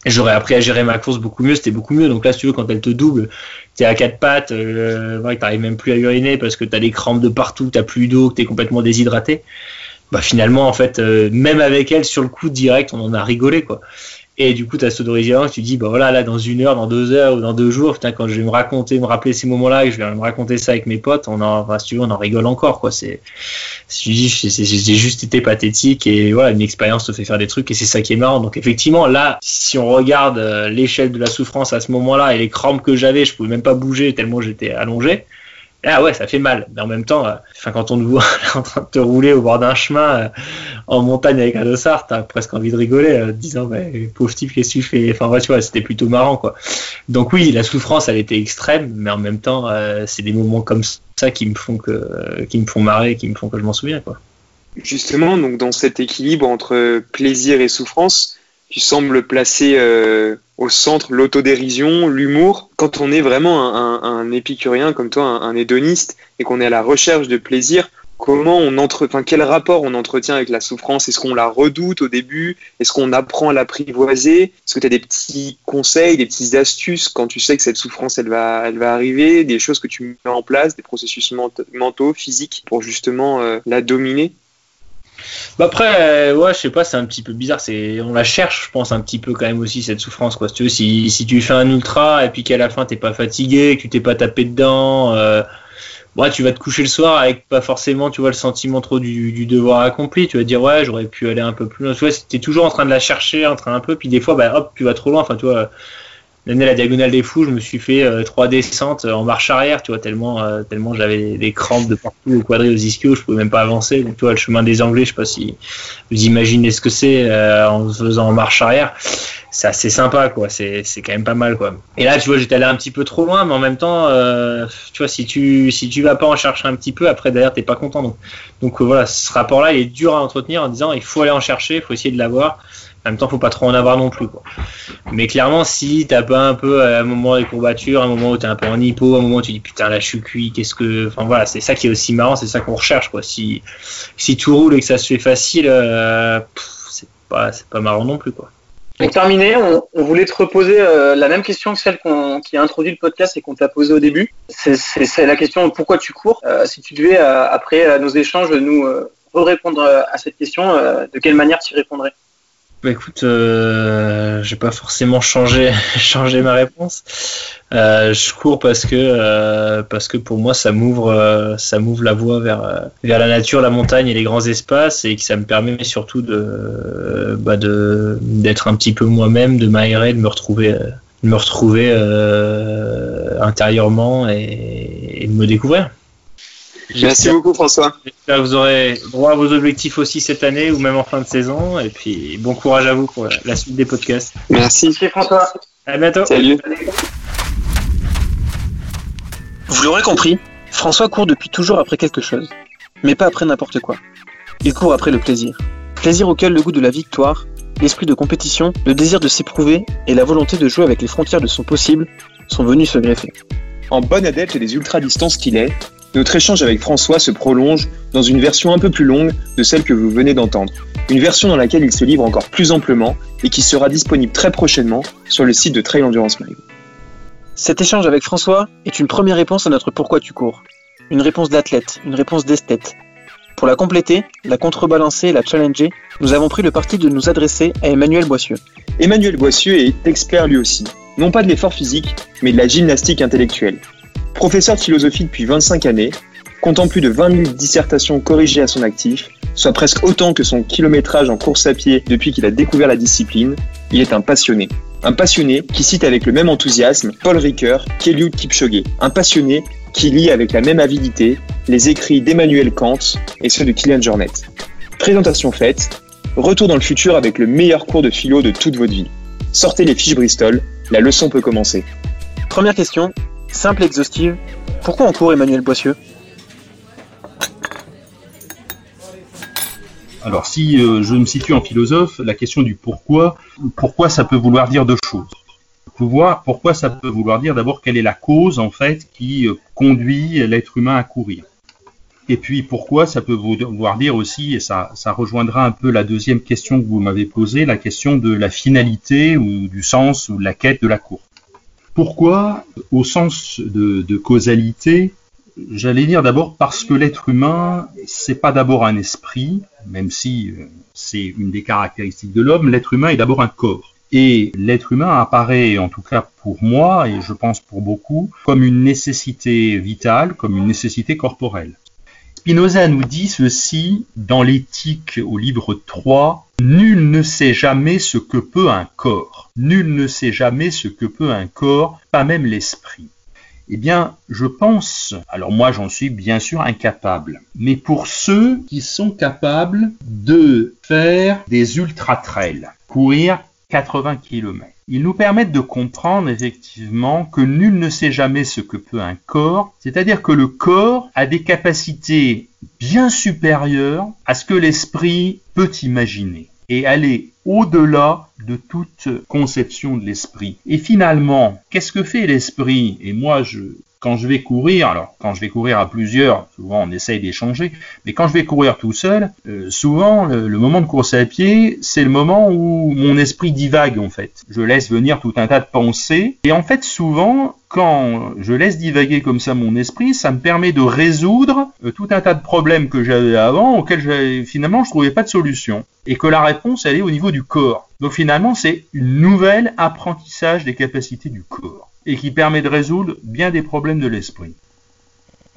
J'aurais appris à gérer ma course beaucoup mieux, c'était beaucoup mieux. Donc là, si tu veux, quand elle te double, t'es à quatre pattes, euh, ouais, t'arrives même plus à uriner parce que t'as des crampes de partout, t'as plus d'eau, que t'es complètement déshydraté bah finalement en fait euh, même avec elle sur le coup direct on en a rigolé quoi et du coup tu as ce que tu dis bah voilà là dans une heure dans deux heures ou dans deux jours putain quand je vais me raconter me rappeler ces moments là et je vais me raconter ça avec mes potes on en enfin, si tu veux, on en rigole encore quoi. C'est j'ai juste été pathétique et voilà une expérience te fait faire des trucs et c'est ça qui est marrant. Donc effectivement là si on regarde euh, l'échelle de la souffrance à ce moment là et les crampes que j'avais je pouvais même pas bouger tellement j'étais allongé ah ouais, ça fait mal. Mais en même temps, euh, quand on te voit en train de te rouler au bord d'un chemin euh, en montagne avec un dossard, t'as presque envie de rigoler, euh, disant, bah, pauvre type, qu'est-ce que tu fais? Enfin, ouais, tu vois, c'était plutôt marrant, quoi. Donc oui, la souffrance, elle était extrême, mais en même temps, c'est des moments comme ça qui me font que, qui me font marrer, qui me font que je m'en souviens, quoi. Justement, donc dans cet équilibre entre plaisir et souffrance, tu sembles placer euh, au centre l'autodérision, l'humour. Quand on est vraiment un, épicurien comme toi, un, hédoniste, et qu'on est à la recherche de plaisir, comment on entre, enfin, quel rapport on entretient avec la souffrance? Est-ce qu'on la redoute au début? Est-ce qu'on apprend à l'apprivoiser? Est-ce que tu as des petits conseils, des petites astuces quand tu sais que cette souffrance, elle va, elle va arriver? Des choses que tu mets en place, des processus mentaux, physiques pour justement euh, la dominer? Bah après, ouais, je sais pas, c'est un petit peu bizarre. C'est, on la cherche, je pense, un petit peu quand même aussi cette souffrance, quoi. Si tu si, tu fais un ultra et puis qu'à la fin t'es pas fatigué, que tu t'es pas tapé dedans, euh, ouais, tu vas te coucher le soir avec pas forcément, tu vois, le sentiment trop du, devoir accompli. Tu vas dire ouais, j'aurais pu aller un peu plus loin. Tu vois, t'es toujours en train de la chercher, en train un peu, puis des fois, bah hop, tu vas trop loin. Enfin, l'année la diagonale des fous, je me suis fait euh, trois descentes en marche arrière, tu vois, tellement, euh, tellement j'avais des crampes de partout au quadri, aux ischios, je pouvais même pas avancer. Donc, tu le chemin des Anglais, je sais pas si vous imaginez ce que c'est euh, en faisant en marche arrière. C'est assez sympa, quoi. C'est, c'est quand même pas mal, quoi. Et là, tu vois, j'étais allé un petit peu trop loin, mais en même temps, tu vois, si tu, si vas pas en chercher un petit peu, après, d'ailleurs, t'es pas content. Donc, donc voilà, ce rapport-là, il est dur à entretenir en disant, il faut aller en chercher, il faut essayer de l'avoir. En même temps, faut pas trop en avoir non plus. Quoi. Mais clairement, si t'as pas un peu à un moment des courbatures, un moment où t'es un peu en hypo, un moment où tu dis putain là je suis cuit, qu'est-ce que. Enfin voilà, c'est ça qui est aussi marrant, c'est ça qu'on recherche. Quoi. Si, si tout roule et que ça se fait facile, euh, c'est pas, pas marrant non plus. Quoi. Pour on, voulait te reposer euh, la même question que celle qui a introduit le podcast et qu'on t'a posée au début. C'est la question pourquoi tu cours? Euh, si tu devais, après nos échanges, nous répondre à cette question, de quelle manière tu répondrais? Bah écoute, euh, j'ai pas forcément changé, changé ma réponse. Euh, je cours parce que euh, parce que pour moi ça m'ouvre euh, ça m'ouvre la voie vers vers la nature, la montagne et les grands espaces et que ça me permet surtout de bah d'être un petit peu moi-même, de m'aérer, de me retrouver de me retrouver intérieurement et de me découvrir. Merci beaucoup François. J'espère que vous aurez droit à vos objectifs aussi cette année ou même en fin de saison. Et puis bon courage à vous pour la suite des podcasts. Merci. Merci François. À bientôt. Salut. Vous l'aurez compris, François court depuis toujours après quelque chose. Mais pas après n'importe quoi. Il court après le plaisir. Plaisir auquel le goût de la victoire, l'esprit de compétition, le désir de s'éprouver et la volonté de jouer avec les frontières de son possible sont venus se greffer. En bon adepte des ultra-distances qu'il est, notre échange avec François se prolonge dans une version un peu plus longue de celle que vous venez d'entendre. Une version dans laquelle il se livre encore plus amplement et qui sera disponible très prochainement sur le site de Trail Endurance Mag. Cet échange avec François est une première réponse à notre pourquoi tu cours. Une réponse d'athlète, une réponse d'esthète. Pour la compléter, la contrebalancer et la challenger, nous avons pris le parti de nous adresser à Emmanuel Boissieu. Emmanuel Boissieu est expert lui aussi, non pas de l'effort physique, mais de la gymnastique intellectuelle. Professeur de philosophie depuis 25 années, comptant plus de 20 000 dissertations corrigées à son actif, soit presque autant que son kilométrage en course à pied depuis qu'il a découvert la discipline, il est un passionné. Un passionné qui cite avec le même enthousiasme Paul Ricoeur qu'Eliud Kipchoge. Un passionné qui lit avec la même avidité les écrits d'Emmanuel Kant et ceux de Kylian Jornet. Présentation faite, retour dans le futur avec le meilleur cours de philo de toute votre vie. Sortez les fiches Bristol, la leçon peut commencer. Première question, simple et exhaustive. Pourquoi on court Emmanuel Boissieu? Alors si je me situe en philosophe, la question du pourquoi, pourquoi ça peut vouloir dire deux choses? Pourquoi, ça peut vouloir dire d'abord quelle est la cause en fait qui conduit l'être humain à courir? Et puis pourquoi ça peut vouloir dire aussi, et ça, ça rejoindra un peu la deuxième question que vous m'avez posée, la question de la finalité ou du sens ou de la quête de la course. Pourquoi, au sens de, causalité, j'allais dire d'abord parce que l'être humain, c'est pas d'abord un esprit, même si euh, c'est une des caractéristiques de l'homme, l'être humain est d'abord un corps. Et l'être humain apparaît, en tout cas pour moi, et je pense pour beaucoup, comme une nécessité vitale, comme une nécessité corporelle. Spinoza nous dit ceci dans l'éthique au livre 3, Nul ne sait jamais ce que peut un corps. Nul ne sait jamais ce que peut un corps, pas même l'esprit. Eh bien, je pense, alors moi j'en suis bien sûr incapable, mais pour ceux qui sont capables de faire des ultra-trails, courir 80 km, ils nous permettent de comprendre effectivement que nul ne sait jamais ce que peut un corps, c'est-à-dire que le corps a des capacités bien supérieures à ce que l'esprit peut imaginer et aller au-delà de toute conception de l'esprit. Et finalement, qu'est-ce que fait l'esprit? Et moi, je, quand je vais courir, alors quand je vais courir à plusieurs, souvent on essaye d'échanger, mais quand je vais courir tout seul, euh, souvent le, moment de course à pied, c'est le moment où mon esprit divague en fait. Je laisse venir tout un tas de pensées, et en fait souvent quand je laisse divaguer comme ça mon esprit, ça me permet de résoudre euh, tout un tas de problèmes que j'avais avant, auxquels finalement je trouvais pas de solution, et que la réponse elle est au niveau du corps. Donc finalement c'est une nouvelle apprentissage des capacités du corps et qui permet de résoudre bien des problèmes de l'esprit.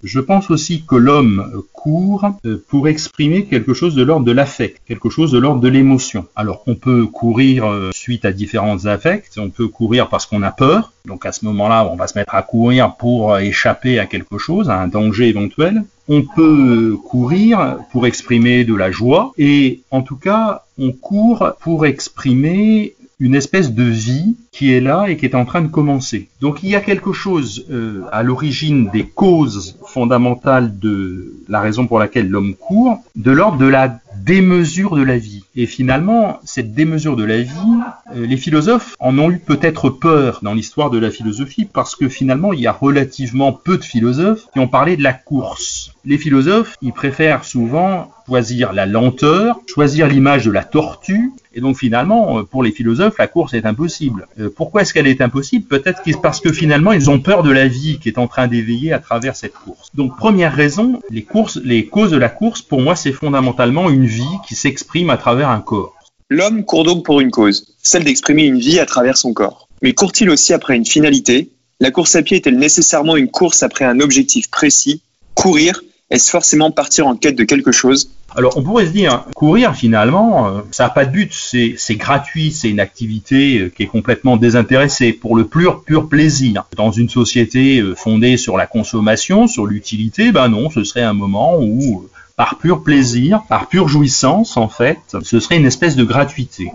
Je pense aussi que l'homme court euh, pour exprimer quelque chose de l'ordre de l'affect, quelque chose de l'ordre de l'émotion. Alors on peut courir euh, suite à différents affects, on peut courir parce qu'on a peur, donc à ce moment-là on va se mettre à courir pour échapper à quelque chose, à un danger éventuel. On peut courir pour exprimer de la joie et en tout cas on court pour exprimer une espèce de vie qui est là et qui est en train de commencer. Donc il y a quelque chose euh, à l'origine des causes fondamentales de la raison pour laquelle l'homme court, de l'ordre de la démesure de la vie. Et finalement, cette démesure de la vie, euh, les philosophes en ont eu peut-être peur dans l'histoire de la philosophie parce que finalement, il y a relativement peu de philosophes qui ont parlé de la course. Les philosophes, ils préfèrent souvent choisir la lenteur, choisir l'image de la tortue, et donc finalement, euh, pour les philosophes, la course est impossible. Euh, pourquoi est-ce qu'elle est impossible? Peut-être parce que finalement, ils ont peur de la vie qui est en train d'éveiller à travers cette course. Donc première raison, les causes de la course, pour moi, c'est fondamentalement une vie qui s'exprime à travers un corps. L'homme court donc pour une cause, celle d'exprimer une vie à travers son corps. Mais court-il aussi après une finalité? La course à pied est-elle nécessairement une course après un objectif précis? Courir est-ce forcément partir en quête de quelque chose? Alors on pourrait se dire, courir finalement, euh, ça n'a pas de but, c'est gratuit, c'est une activité euh, qui est complètement désintéressée pour le pur pur plaisir. Dans une société euh, fondée sur la consommation, sur l'utilité, ben non, ce serait un moment où par pur plaisir, par pure jouissance en fait, ce serait une espèce de gratuité.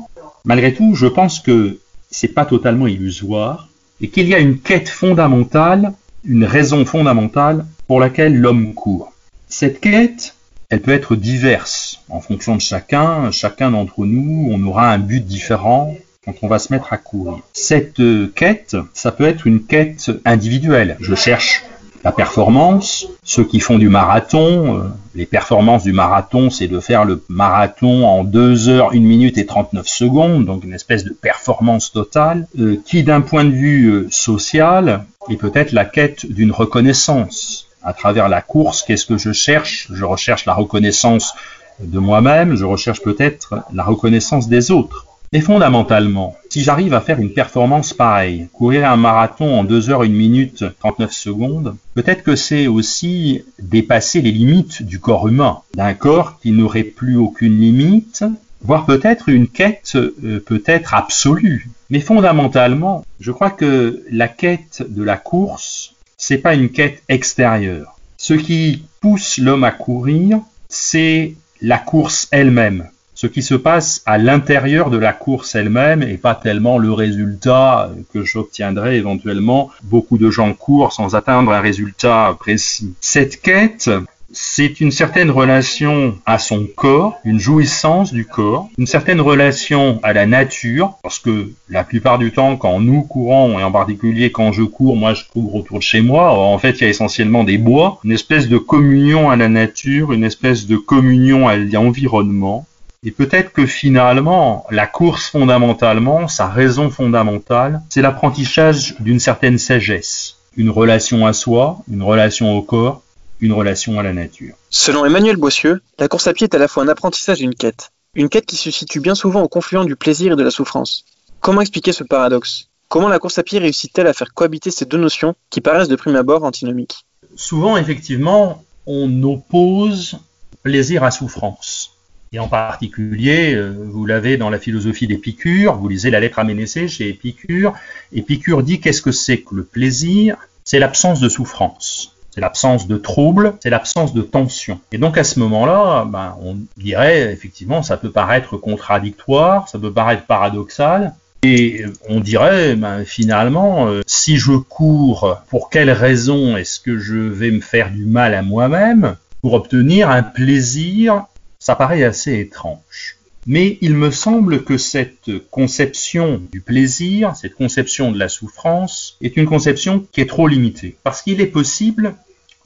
Malgré tout, je pense que c'est pas totalement illusoire et qu'il y a une quête fondamentale, une raison fondamentale pour laquelle l'homme court. Cette quête, elle peut être diverse en fonction de chacun. Chacun d'entre nous, on aura un but différent quand on va se mettre à courir. Cette euh, quête, ça peut être une quête individuelle. Je cherche la performance. Ceux qui font du marathon, euh, les performances du marathon, c'est de faire le marathon en 2 heures, 1 minute et 39 secondes, donc une espèce de performance totale, euh, qui d'un point de vue social est peut-être la quête d'une reconnaissance à travers la course, qu'est-ce que je cherche? Je recherche la reconnaissance de moi-même, je recherche peut-être la reconnaissance des autres. Et fondamentalement, si j'arrive à faire une performance pareille, courir un marathon en 2 heures 1 minute 39 secondes, peut-être que c'est aussi dépasser les limites du corps humain, d'un corps qui n'aurait plus aucune limite, voire peut-être une quête euh, peut-être absolue. Mais fondamentalement, je crois que la quête de la course c'est pas une quête extérieure. Ce qui pousse l'homme à courir, c'est la course elle-même. Ce qui se passe à l'intérieur de la course elle-même et pas tellement le résultat que j'obtiendrai éventuellement. Beaucoup de gens courent sans atteindre un résultat précis. Cette quête, c'est une certaine relation à son corps, une jouissance du corps, une certaine relation à la nature, parce que la plupart du temps, quand nous courons, et en particulier quand je cours, moi je cours autour de chez moi, en fait il y a essentiellement des bois, une espèce de communion à la nature, une espèce de communion à l'environnement, et peut-être que finalement, la course fondamentalement, sa raison fondamentale, c'est l'apprentissage d'une certaine sagesse, une relation à soi, une relation au corps, une relation à la nature. Selon Emmanuel Boissieu, la course à pied est à la fois un apprentissage et une quête. Une quête qui se situe bien souvent au confluent du plaisir et de la souffrance. Comment expliquer ce paradoxe? Comment la course à pied réussit-elle à faire cohabiter ces deux notions qui paraissent de prime abord antinomiques? Souvent, effectivement, on oppose plaisir à souffrance. Et en particulier, euh, vous l'avez dans la philosophie d'Épicure, vous lisez la lettre à Ménécée chez Épicure. Épicure dit qu'est-ce que c'est que le plaisir? C'est l'absence de souffrance c'est l'absence de trouble, c'est l'absence de tension. Et donc à ce moment-là, ben, on dirait effectivement, ça peut paraître contradictoire, ça peut paraître paradoxal, et on dirait, ben, finalement, euh, si je cours, pour quelle raison est-ce que je vais me faire du mal à moi-même? Pour obtenir un plaisir Ça paraît assez étrange. Mais il me semble que cette conception du plaisir, cette conception de la souffrance, est une conception qui est trop limitée. Parce qu'il est possible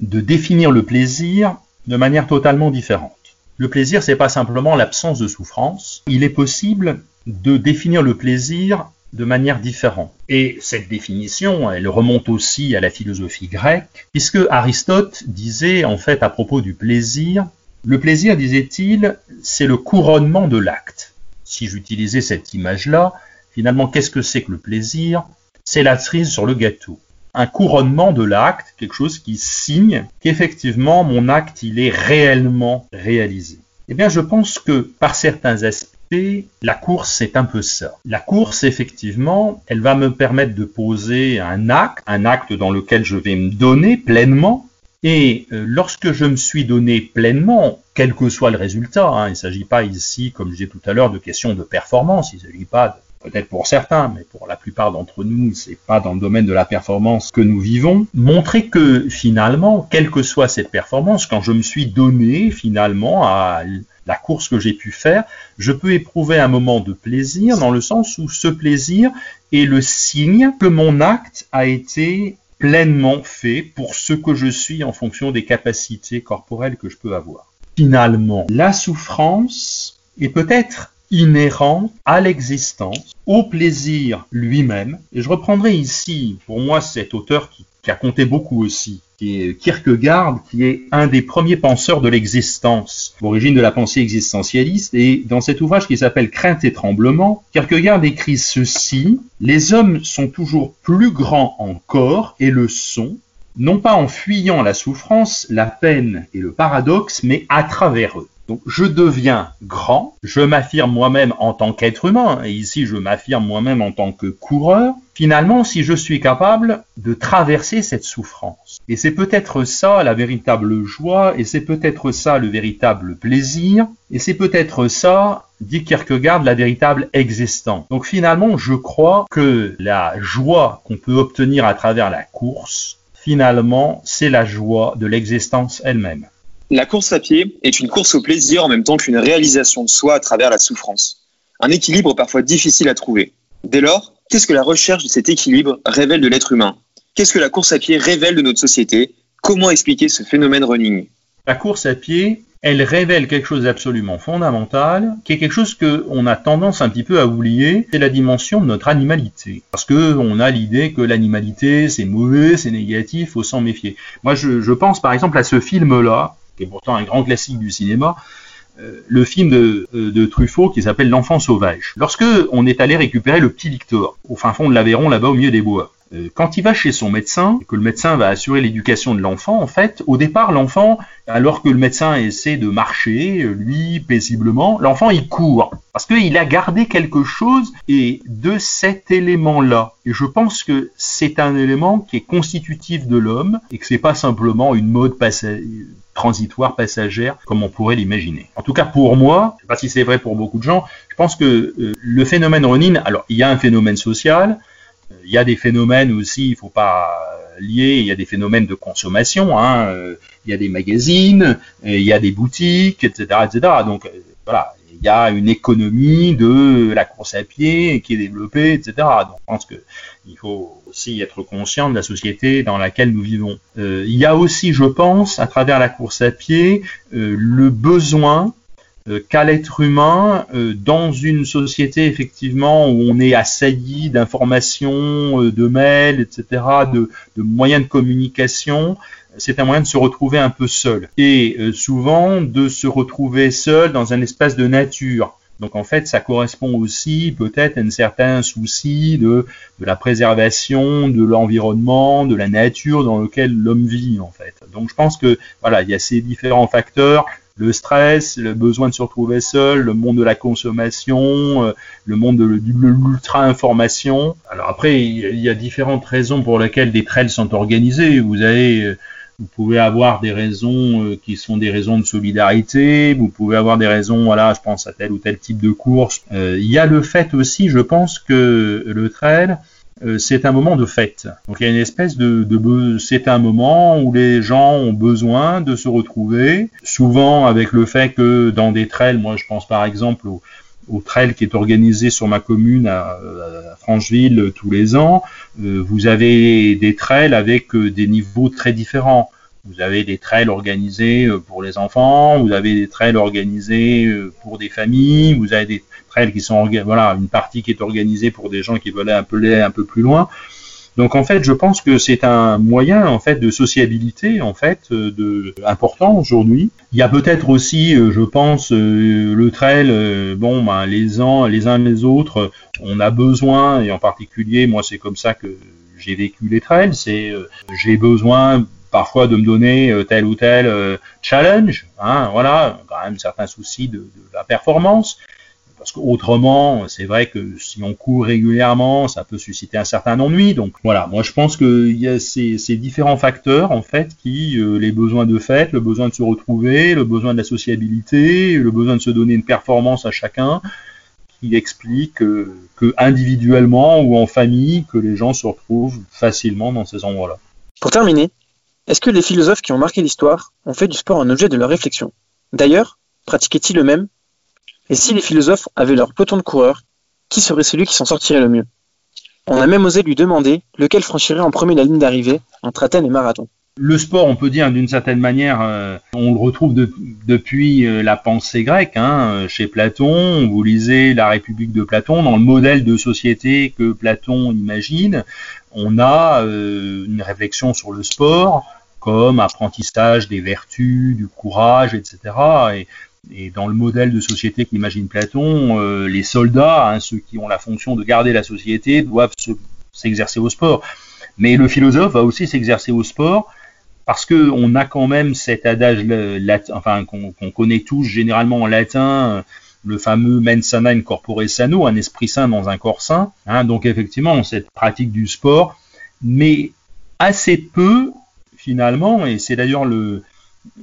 de définir le plaisir de manière totalement différente. Le plaisir, c'est pas simplement l'absence de souffrance. Il est possible de définir le plaisir de manière différente. Et cette définition, elle remonte aussi à la philosophie grecque, puisque Aristote disait en fait à propos du plaisir, le plaisir, disait-il, c'est le couronnement de l'acte. Si j'utilisais cette image-là, finalement, qu'est-ce que c'est que le plaisir? C'est la cerise sur le gâteau un couronnement de l'acte, quelque chose qui signe qu'effectivement mon acte il est réellement réalisé. Eh bien, je pense que par certains aspects, la course c'est un peu ça. La course, effectivement, elle va me permettre de poser un acte, un acte dans lequel je vais me donner pleinement. Et euh, lorsque je me suis donné pleinement, quel que soit le résultat, hein, il ne s'agit pas ici, comme je disais tout à l'heure, de questions de performance, il ne s'agit pas peut-être pour certains, mais pour la plupart d'entre nous, c'est pas dans le domaine de la performance que nous vivons, montrer que finalement, quelle que soit cette performance, quand je me suis donné finalement à la course que j'ai pu faire, je peux éprouver un moment de plaisir dans le sens où ce plaisir est le signe que mon acte a été pleinement fait pour ce que je suis en fonction des capacités corporelles que je peux avoir. Finalement, la souffrance est peut-être inhérent à l'existence, au plaisir lui-même. Et je reprendrai ici, pour moi, cet auteur qui, a compté beaucoup aussi, qui est Kierkegaard, qui est un des premiers penseurs de l'existence, origine de la pensée existentialiste. Et dans cet ouvrage qui s'appelle Crainte et tremblement, Kierkegaard écrit ceci Les hommes sont toujours plus grands en corps et le sont, non pas en fuyant la souffrance, la peine et le paradoxe, mais à travers eux. Donc je deviens grand, je m'affirme moi-même en tant qu'être humain, et ici je m'affirme moi-même en tant que coureur, finalement si je suis capable de traverser cette souffrance. Et c'est peut-être ça la véritable joie, et c'est peut-être ça le véritable plaisir, et c'est peut-être ça, dit Kierkegaard, la véritable existence. Donc finalement je crois que la joie qu'on peut obtenir à travers la course, finalement c'est la joie de l'existence elle-même. La course à pied est une course au plaisir en même temps qu'une réalisation de soi à travers la souffrance. Un équilibre parfois difficile à trouver. Dès lors, qu'est-ce que la recherche de cet équilibre révèle de l'être humain? Qu'est-ce que la course à pied révèle de notre société? Comment expliquer ce phénomène running? La course à pied, elle révèle quelque chose d'absolument fondamental, qui est quelque chose qu'on a tendance un petit peu à oublier, c'est la dimension de notre animalité. Parce qu'on a l'idée que l'animalité, c'est mauvais, c'est négatif, faut s'en méfier. Moi, je, je pense par exemple à ce film-là, qui pourtant un grand classique du cinéma, euh, le film euh, de, Truffaut qui s'appelle L'enfant sauvage. Lorsque on est allé récupérer le petit Victor au fin fond de l'Aveyron, là-bas au milieu des bois, quand il va chez son médecin, que le médecin va assurer l'éducation de l'enfant, en fait, au départ, l'enfant, alors que le médecin essaie de marcher, lui, paisiblement, l'enfant, il court. Parce qu'il a gardé quelque chose et de cet élément-là. Et je pense que c'est un élément qui est constitutif de l'homme et que c'est pas simplement une mode transitoire, passagère, comme on pourrait l'imaginer. En tout cas, pour moi, je sais pas si c'est vrai pour beaucoup de gens, je pense que euh, le phénomène Ronin, alors il y a un phénomène social, euh, il y a des phénomènes aussi, il faut pas liés, il y a des phénomènes de consommation, hein, il y a des magazines, il y a des boutiques, etc., etc. Donc voilà, il y a une économie de la course à pied qui est développée, etc. Donc je pense qu'il faut aussi être conscient de la société dans laquelle nous vivons. Euh, il y a aussi, je pense, à travers la course à pied, euh, le besoin euh, qu'a l'être humain dans une société effectivement où on est assailli d'informations, de mails, etc., de, de, moyens de communication, c'est un moyen de se retrouver un peu seul et souvent de se retrouver seul dans un espace de nature donc en fait, ça correspond aussi peut-être à un certain souci de, de la préservation de l'environnement, de la nature dans lequel l'homme vit en fait. Donc je pense que voilà, il y a ces différents facteurs le stress, le besoin de se retrouver seul, le monde de la consommation, euh, le monde de, l'ultra-information. Alors après, il y a différentes raisons pour lesquelles des trails sont organisés. Vous avez euh, vous pouvez avoir des raisons euh, qui sont des raisons de solidarité, vous pouvez avoir des raisons, voilà, je pense à tel ou tel type de course. Il y a le fait aussi, je pense que le trail, c'est un moment de fête. Donc il y a une espèce de, c'est un moment où les gens ont besoin de se retrouver, souvent avec le fait que dans des trails, moi je pense par exemple au, au trail qui est organisé sur ma commune à, Francheville tous les ans, euh, vous avez des trails avec euh, des niveaux très différents. Vous avez des trails organisés euh, pour les enfants, vous avez des trails organisés pour des familles, vous avez des trails qui sont voilà une partie qui est organisée pour des gens qui veulent aller un peu plus loin. Donc en fait, je pense que c'est un moyen en fait de sociabilité en fait euh, de important aujourd'hui. Il y a peut-être aussi, euh, je pense, euh, le trail. bon, ben, les uns, les uns les autres, on a besoin et en particulier, moi, c'est comme ça que j'ai vécu les trails. C'est j'ai besoin parfois de me donner tel ou tel challenge. Hein, voilà, quand même certains soucis de, de la performance. Parce qu'autrement, c'est vrai que si on court régulièrement, ça peut susciter un certain ennui. Donc voilà, moi je pense qu'il y a ces, différents facteurs en fait qui, euh, les besoins de fête, le besoin de se retrouver, le besoin de la sociabilité, le besoin de se donner une performance à chacun, qui expliquent euh, que individuellement ou en famille, que les gens se retrouvent facilement dans ces endroits-là. Pour terminer, est-ce que les philosophes qui ont marqué l'histoire ont fait du sport un objet de leur réflexion? D'ailleurs, pratiquaient-ils eux-mêmes? Et si les philosophes avaient leur peloton de coureurs, qui serait celui qui s'en sortirait le mieux? On a même osé lui demander lequel franchirait en premier la ligne d'arrivée entre Athènes et Marathon. Le sport, on peut dire d'une certaine manière, euh, on le retrouve depuis euh, la pensée grecque. Hein, chez Platon, vous lisez la République de Platon, dans le modèle de société que Platon imagine, on a euh, une réflexion sur le sport comme apprentissage des vertus, du courage, etc. Et et dans le modèle de société qu'imagine Platon, euh, les soldats, hein, ceux qui ont la fonction de garder la société, doivent s'exercer au sport. Mais le philosophe va aussi s'exercer au sport parce qu'on a quand même cet adage latin, enfin qu'on connaît tous généralement en latin, le fameux mens sana in corpore sano, un esprit sain dans un corps sain. Hein, donc effectivement, cette pratique du sport, mais assez peu finalement, et c'est d'ailleurs le,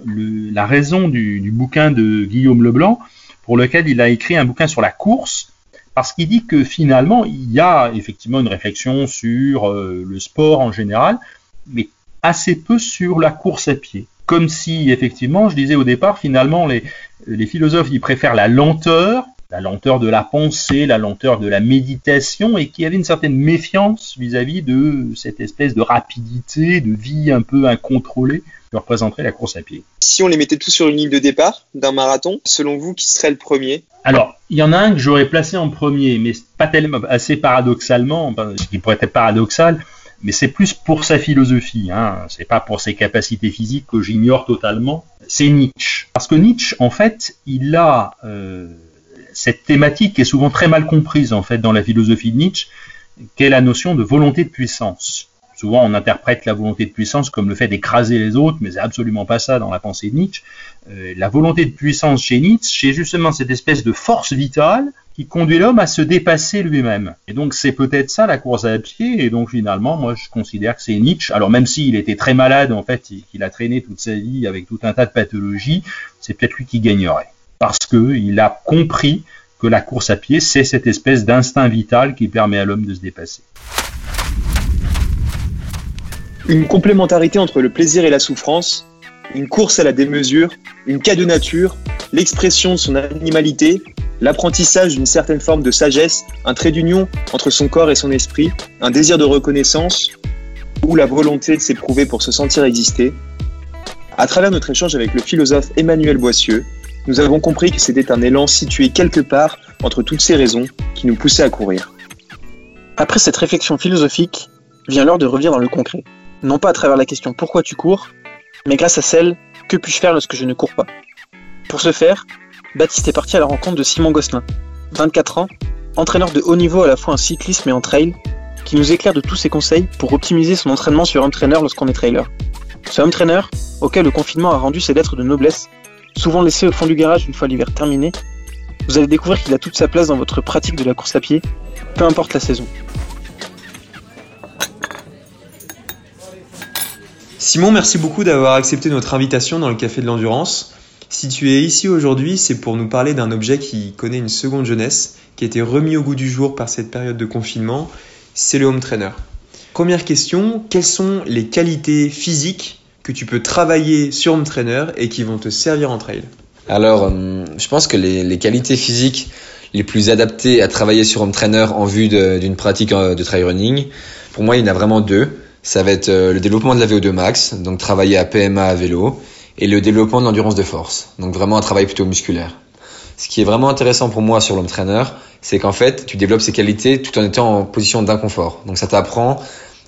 la raison du, bouquin de Guillaume Leblanc, pour lequel il a écrit un bouquin sur la course, parce qu'il dit que finalement, il y a effectivement une réflexion sur euh, le sport en général, mais assez peu sur la course à pied. Comme si, effectivement, je disais au départ, finalement, les, les philosophes, ils préfèrent la lenteur, la lenteur de la pensée, la lenteur de la méditation, et qui avait une certaine méfiance vis-à-vis de cette espèce de rapidité, de vie un peu incontrôlée que représenterait la course à pied. Si on les mettait tous sur une ligne de départ d'un marathon, selon vous, qui serait le premier? Alors, il y en a un que j'aurais placé en premier, mais pas tellement, assez paradoxalement, ce qui pourrait être paradoxal, mais c'est plus pour sa philosophie, hein. c'est pas pour ses capacités physiques que j'ignore totalement. C'est Nietzsche. Parce que Nietzsche, en fait, il a euh, cette thématique est souvent très mal comprise en fait dans la philosophie de Nietzsche, qui est la notion de volonté de puissance. Souvent, on interprète la volonté de puissance comme le fait d'écraser les autres, mais c'est absolument pas ça dans la pensée de Nietzsche. Euh, la volonté de puissance chez Nietzsche, c'est justement cette espèce de force vitale qui conduit l'homme à se dépasser lui-même. Et donc, c'est peut-être ça la course à pied. Et donc, finalement, moi, je considère que c'est Nietzsche. Alors, même s'il était très malade, en fait, qu'il a traîné toute sa vie avec tout un tas de pathologies, c'est peut-être lui qui gagnerait. Parce qu'il a compris que la course à pied, c'est cette espèce d'instinct vital qui permet à l'homme de se dépasser. Une complémentarité entre le plaisir et la souffrance, une course à la démesure, une cas de nature, l'expression de son animalité, l'apprentissage d'une certaine forme de sagesse, un trait d'union entre son corps et son esprit, un désir de reconnaissance ou la volonté de s'éprouver pour se sentir exister. À travers notre échange avec le philosophe Emmanuel Boissieu, nous avons compris que c'était un élan situé quelque part entre toutes ces raisons qui nous poussaient à courir. Après cette réflexion philosophique, vient l'heure de revenir dans le concret. Non pas à travers la question pourquoi tu cours, mais grâce à celle que puis-je faire lorsque je ne cours pas? Pour ce faire, Baptiste est parti à la rencontre de Simon Gosselin, 24 ans, entraîneur de haut niveau à la fois en cyclisme et en trail, qui nous éclaire de tous ses conseils pour optimiser son entraînement sur home trainer lorsqu'on est trailer. Ce home trainer, auquel le confinement a rendu ses lettres de noblesse, souvent laissé au fond du garage une fois l'hiver terminé, vous allez découvrir qu'il a toute sa place dans votre pratique de la course à pied, peu importe la saison. Simon, merci beaucoup d'avoir accepté notre invitation dans le Café de l'Endurance. Si tu es ici aujourd'hui, c'est pour nous parler d'un objet qui connaît une seconde jeunesse, qui a été remis au goût du jour par cette période de confinement, c'est le home trainer. Première question, quelles sont les qualités physiques que tu peux travailler sur home trainer et qui vont te servir en trail Alors, euh, je pense que les, qualités physiques les plus adaptées à travailler sur home trainer en vue d'une pratique euh, de trail running, pour moi, il y en a vraiment deux ça va être euh, le développement de la VO2 max, donc travailler à PMA à vélo, et le développement de l'endurance de force, donc vraiment un travail plutôt musculaire. Ce qui est vraiment intéressant pour moi sur l'homme trainer, c'est qu'en fait, tu développes ces qualités tout en étant en position d'inconfort. Donc ça t'apprend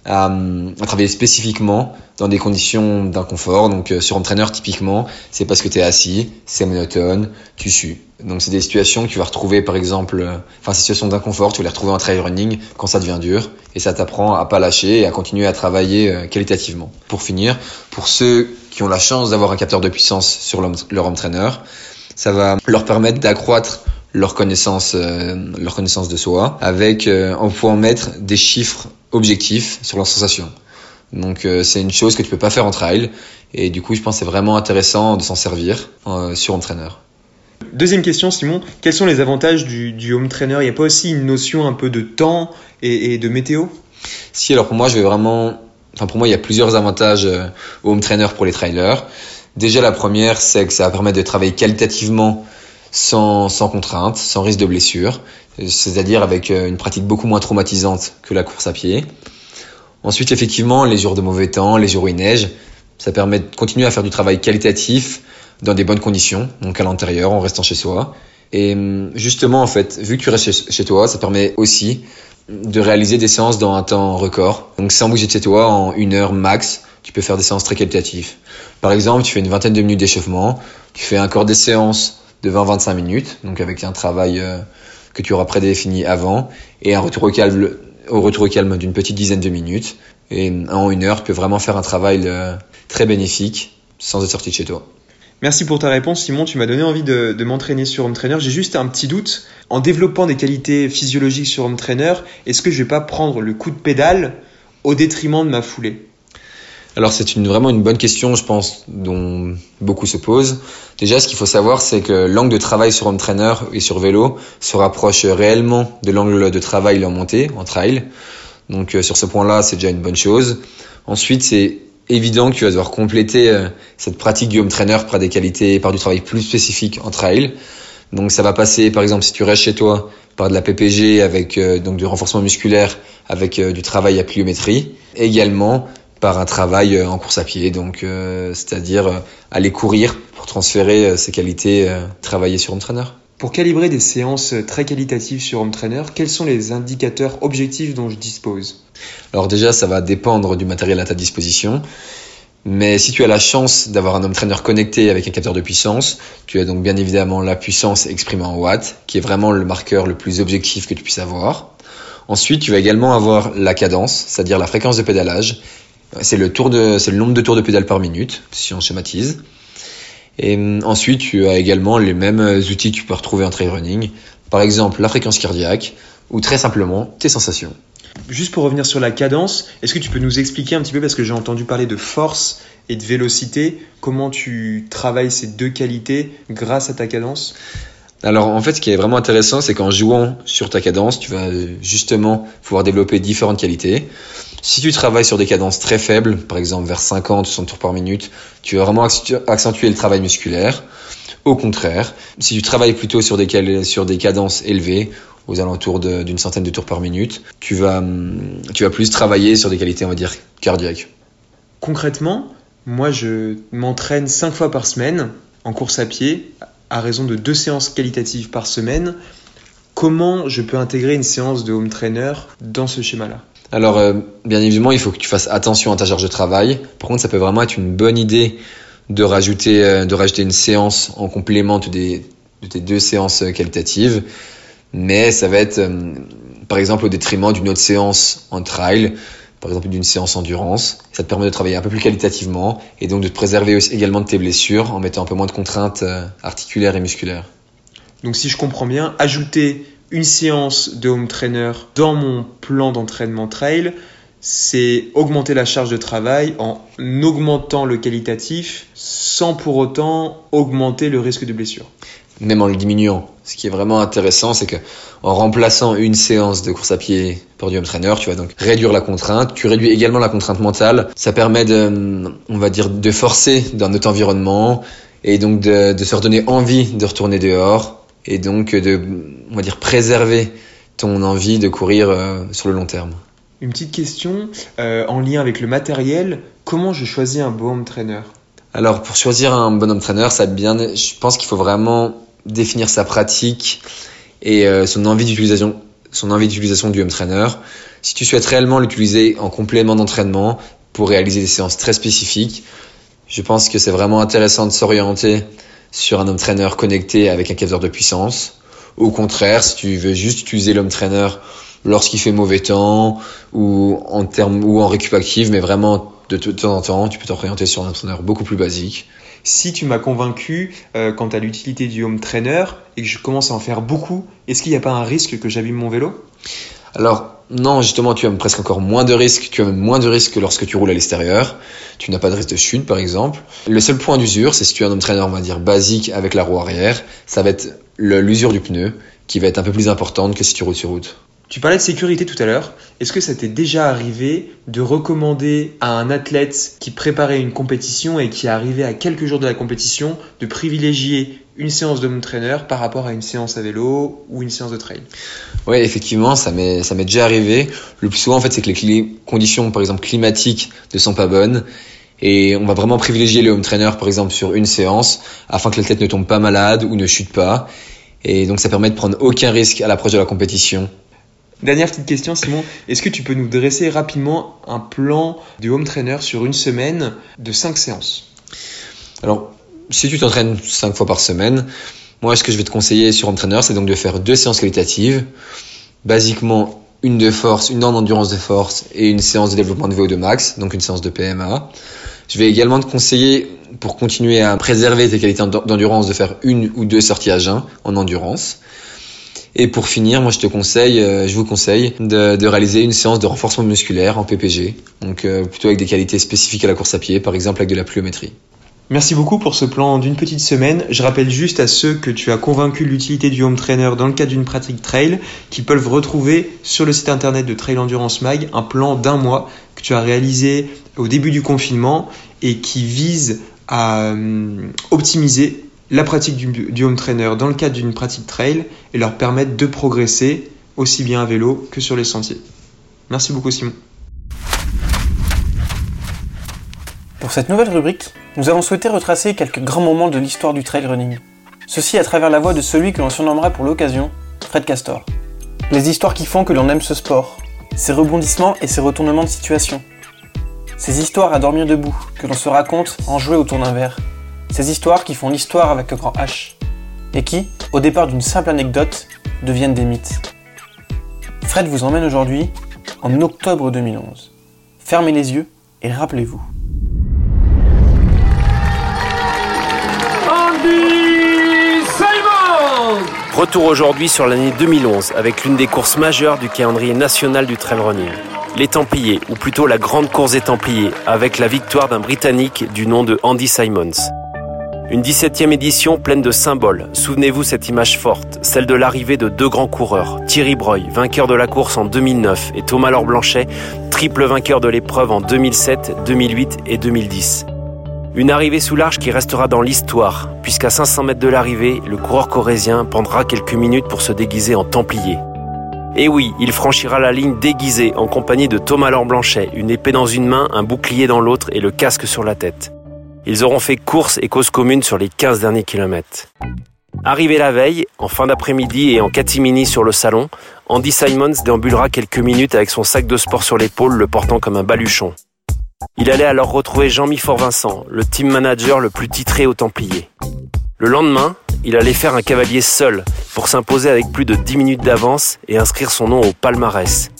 à, à, travailler spécifiquement dans des conditions d'inconfort. Donc euh, sur un trainer typiquement, c'est parce que tu es assis, c'est monotone, tu sues. Donc c'est des situations que tu vas retrouver par exemple, euh, enfin situations d'inconfort, tu vas les retrouver en trail running quand ça devient dur et ça t'apprend à pas lâcher et à continuer à travailler euh, qualitativement. Pour finir, pour ceux qui ont la chance d'avoir un capteur de puissance sur leur home trainer, ça va leur permettre d'accroître leur connaissance, euh, leur connaissance de soi, avec euh, en pouvant mettre des chiffres objectifs sur leurs sensations. Donc euh, c'est une chose que tu peux pas faire en trail, et du coup je pense c'est vraiment intéressant de s'en servir sur home trainer. Deuxième question, Simon, quels sont les avantages du, du home trainer? Il n'y a pas aussi une notion un peu de temps et, et, de météo? Si, alors pour moi, je vais vraiment. Enfin, pour moi, il y a plusieurs avantages au home trainer pour les trailers. Déjà, la première, c'est que ça va permettre de travailler qualitativement sans, sans contrainte, sans risque de blessure, c'est-à-dire avec euh, une pratique beaucoup moins traumatisante que la course à pied. Ensuite, effectivement, les jours de mauvais temps, les jours où il neige, ça permet de continuer à faire du travail qualitatif dans des bonnes conditions, donc à l'intérieur, en restant chez soi. Et hum, justement, en fait, vu que tu restes chez toi, ça permet aussi de réaliser des séances dans un temps record. Donc sans bouger de chez toi, en une heure max, tu peux faire des séances très qualitatives. Par exemple, tu fais une vingtaine de minutes d'échauffement, tu fais un des séances de 20-25 minutes, donc avec un travail euh, que tu auras prédéfini avant, et un retour au calme, d'une petite dizaine de minutes. Et en une heure, tu peux vraiment faire un travail euh, très bénéfique sans être sorti de chez toi. Merci pour ta réponse, Simon. Tu m'as donné envie de, de m'entraîner sur Home Trainer. J'ai juste un petit doute. En développant des qualités physiologiques sur Home Trainer, est-ce que je vais pas prendre le coup de pédale au détriment de ma foulée? Alors c'est une, vraiment une bonne question, je pense, dont beaucoup se posent. Déjà, ce qu'il faut savoir, c'est que l'angle de travail sur home trainer et sur vélo se rapproche réellement de l'angle de travail en montée, en trail. Donc euh, sur ce point-là, c'est déjà une bonne chose. Ensuite, c'est évident que tu vas devoir compléter euh, cette pratique du home trainer par des qualités, par du travail plus spécifique en trail. Donc ça va passer, par exemple, si tu restes chez toi, par de la PPG avec euh, donc du renforcement musculaire, avec du travail à pliométrie. Également par un travail euh, en course à pied, donc euh, c'est-à-dire euh, aller courir pour transférer ses qualités, travailler sur Home Trainer. Pour calibrer des séances très qualitatives sur Home Trainer, quels sont les indicateurs objectifs dont je dispose? Alors déjà, ça va dépendre du matériel à ta disposition. Mais si tu as la chance d'avoir un home trainer connecté avec un capteur de puissance, tu as donc bien évidemment la puissance exprimée en watts, qui est vraiment le marqueur le plus objectif que tu puisses avoir. Ensuite, tu vas également avoir la cadence, c'est-à-dire la fréquence de pédalage, c'est le tour de, c'est le nombre de tours de pédale par minute, si on schématise. Et hum, ensuite, tu as également les mêmes outils que tu peux retrouver en trail running. Par exemple, la fréquence cardiaque ou très simplement tes sensations. Juste pour revenir sur la cadence, est-ce que tu peux nous expliquer un petit peu, parce que j'ai entendu parler de force et de vélocité, comment tu travailles ces deux qualités grâce à ta cadence? Alors en fait, ce qui est vraiment intéressant, c'est qu'en jouant sur ta cadence, tu vas justement pouvoir développer différentes qualités. Si tu travailles sur des cadences très faibles, par exemple vers 50 60 tours par minute, tu vas vraiment accentuer le travail musculaire. Au contraire, si tu travailles plutôt sur des, cadences élevées, aux alentours d'une centaine de tours par minute, tu vas, hum, tu vas plus travailler sur des qualités, on va dire, cardiaques. Concrètement, moi je m'entraîne 5 fois par semaine en course à pied, à raison de deux séances qualitatives par semaine. Comment je peux intégrer une séance de home trainer dans ce schéma-là? Alors, euh, bien évidemment, il faut que tu fasses attention à ta charge de travail. Par contre, ça peut vraiment être une bonne idée de rajouter, euh, de rajouter une séance en complément de, tes deux séances qualitatives. Mais ça va être, euh, par exemple, au détriment d'une autre séance en trail, par exemple d'une séance endurance. Ça te permet de travailler un peu plus qualitativement et donc de te préserver également de tes blessures en mettant un peu moins de contraintes articulaires et musculaires. Donc si je comprends bien, ajouter une séance de home trainer dans mon plan d'entraînement trail, c'est augmenter la charge de travail en augmentant le qualitatif sans pour autant augmenter le risque de blessure. Même en le diminuant. Ce qui est vraiment intéressant, c'est que en remplaçant une séance de course à pied pour du home trainer, tu vas donc réduire la contrainte. Tu réduis également la contrainte mentale. Ça permet de, on va dire, de forcer dans notre environnement et donc de, de se redonner envie de retourner dehors et donc de, on va dire, préserver ton envie de courir euh, sur le long terme. Une petite question euh, en lien avec le matériel, comment je choisis un bon trainer Alors pour choisir un bon trainer, ça bien, je pense qu'il faut vraiment définir sa pratique et euh, son envie d'utilisation son envie d'utilisation du home trainer. Si tu souhaites réellement l'utiliser en complément d'entraînement pour réaliser des séances très spécifiques, je pense que c'est vraiment intéressant de s'orienter sur un home trainer connecté avec un capteur de puissance. Au contraire, si tu veux juste utiliser l'home trainer lorsqu'il fait mauvais temps ou en termes ou en récup active, mais vraiment de, temps en temps, tu peux t'orienter sur un entraîneur beaucoup plus basique. Si tu m'as convaincu euh, quant à l'utilité du home trainer et que je commence à en faire beaucoup, est-ce qu'il n'y a pas un risque que j'abîme mon vélo? Alors, non, justement, tu as presque encore moins de risques. Tu moins de risques que lorsque tu roules à l'extérieur. Tu n'as pas de risque de chute, par exemple. Le seul point d'usure, c'est si tu as un entraîneur, on va dire, basique avec la roue arrière, ça va être l'usure du pneu, qui va être un peu plus importante que si tu roules sur route. Tu parlais de sécurité tout à l'heure. Est-ce que ça t'est déjà arrivé de recommander à un athlète qui préparait une compétition et qui est arrivé à quelques jours de la compétition de privilégier une séance de mon trainer par rapport à une séance à vélo ou une séance de trail Oui, effectivement, ça m'est ça m'est déjà arrivé. Le plus souvent, en fait, c'est que les conditions, par exemple climatiques, ne sont pas bonnes. Et on va vraiment privilégier le home trainer, par exemple, sur une séance, afin que l'athlète ne tombe pas malade ou ne chute pas. Et donc, ça permet de prendre aucun risque à l'approche de la compétition. Dernière petite question, Simon. Est-ce que tu peux nous dresser rapidement un plan du home trainer sur une semaine de 5 séances? Alors, si tu t'entraînes 5 fois par semaine, moi, ce que je vais te conseiller sur trainer, c'est donc de faire deux séances qualitatives. Basiquement, une de force, une en endurance de force et une séance de développement de VO2 max, donc une séance de PMA. Je vais également te conseiller, pour continuer à préserver tes qualités d'endurance, de faire une ou deux sorties à jeun en endurance. Et pour finir, moi je te conseille, euh, je vous conseille de, de, réaliser une séance de renforcement musculaire en PPG, donc euh, plutôt avec des qualités spécifiques à la course à pied, par exemple avec de la pliométrie. Merci beaucoup pour ce plan d'une petite semaine. Je rappelle juste à ceux que tu as convaincu l'utilité du home trainer dans le cadre d'une pratique trail, qui peuvent retrouver sur le site internet de Trail Endurance Mag un plan d'un mois que tu as réalisé au début du confinement et qui vise à euh, optimiser la pratique du, home trainer dans le cadre d'une pratique trail et leur permettre de progresser aussi bien à vélo que sur les sentiers. Merci beaucoup Simon. Pour cette nouvelle rubrique, nous avons souhaité retracer quelques grands moments de l'histoire du trail running. Ceci à travers la voix de celui que l'on surnommera pour l'occasion Fred Castor. Les histoires qui font que l'on aime ce sport, ses rebondissements et ses retournements de situation. Ces histoires à dormir debout, que l'on se raconte en jouer autour d'un verre, ces histoires qui font l'histoire avec le grand H, et qui, au départ d'une simple anecdote, deviennent des mythes. Fred vous emmène aujourd'hui en octobre 2011. Fermez les yeux et rappelez-vous. Retour aujourd'hui sur l'année 2011 avec l'une des courses majeures du calendrier national du trail running. Les Templiers, ou plutôt la Grande Course des Templiers, avec la victoire d'un Britannique du nom de Andy Simons. Une 17e édition pleine de symboles. Souvenez-vous cette image forte, celle de l'arrivée de deux grands coureurs, Thierry Breuil, vainqueur de la course en 2009, et Thomas Laure Blanchet, triple vainqueur de l'épreuve en 2007, 2008 et 2010. Une arrivée sous l'arche qui restera dans l'histoire, puisqu'à 500 mètres de l'arrivée, le coureur corésien prendra quelques minutes pour se déguiser en templier. Et oui, il franchira la ligne déguisé en compagnie de Thomas Laure Blanchet, une épée dans une main, un bouclier dans l'autre et le casque sur la tête. Ils auront fait course et cause commune sur les 15 derniers kilomètres. Arrivé la veille, en fin d'après-midi et en catimini sur le salon, Andy Simons déambulera quelques minutes avec son sac de sport sur l'épaule, le portant comme un baluchon. Il allait alors retrouver Jean-Mi Fort-Vincent, le team manager le plus titré au Templier. Le lendemain, il allait faire un cavalier seul pour s'imposer avec plus de 10 minutes d'avance et inscrire son nom au palmarès.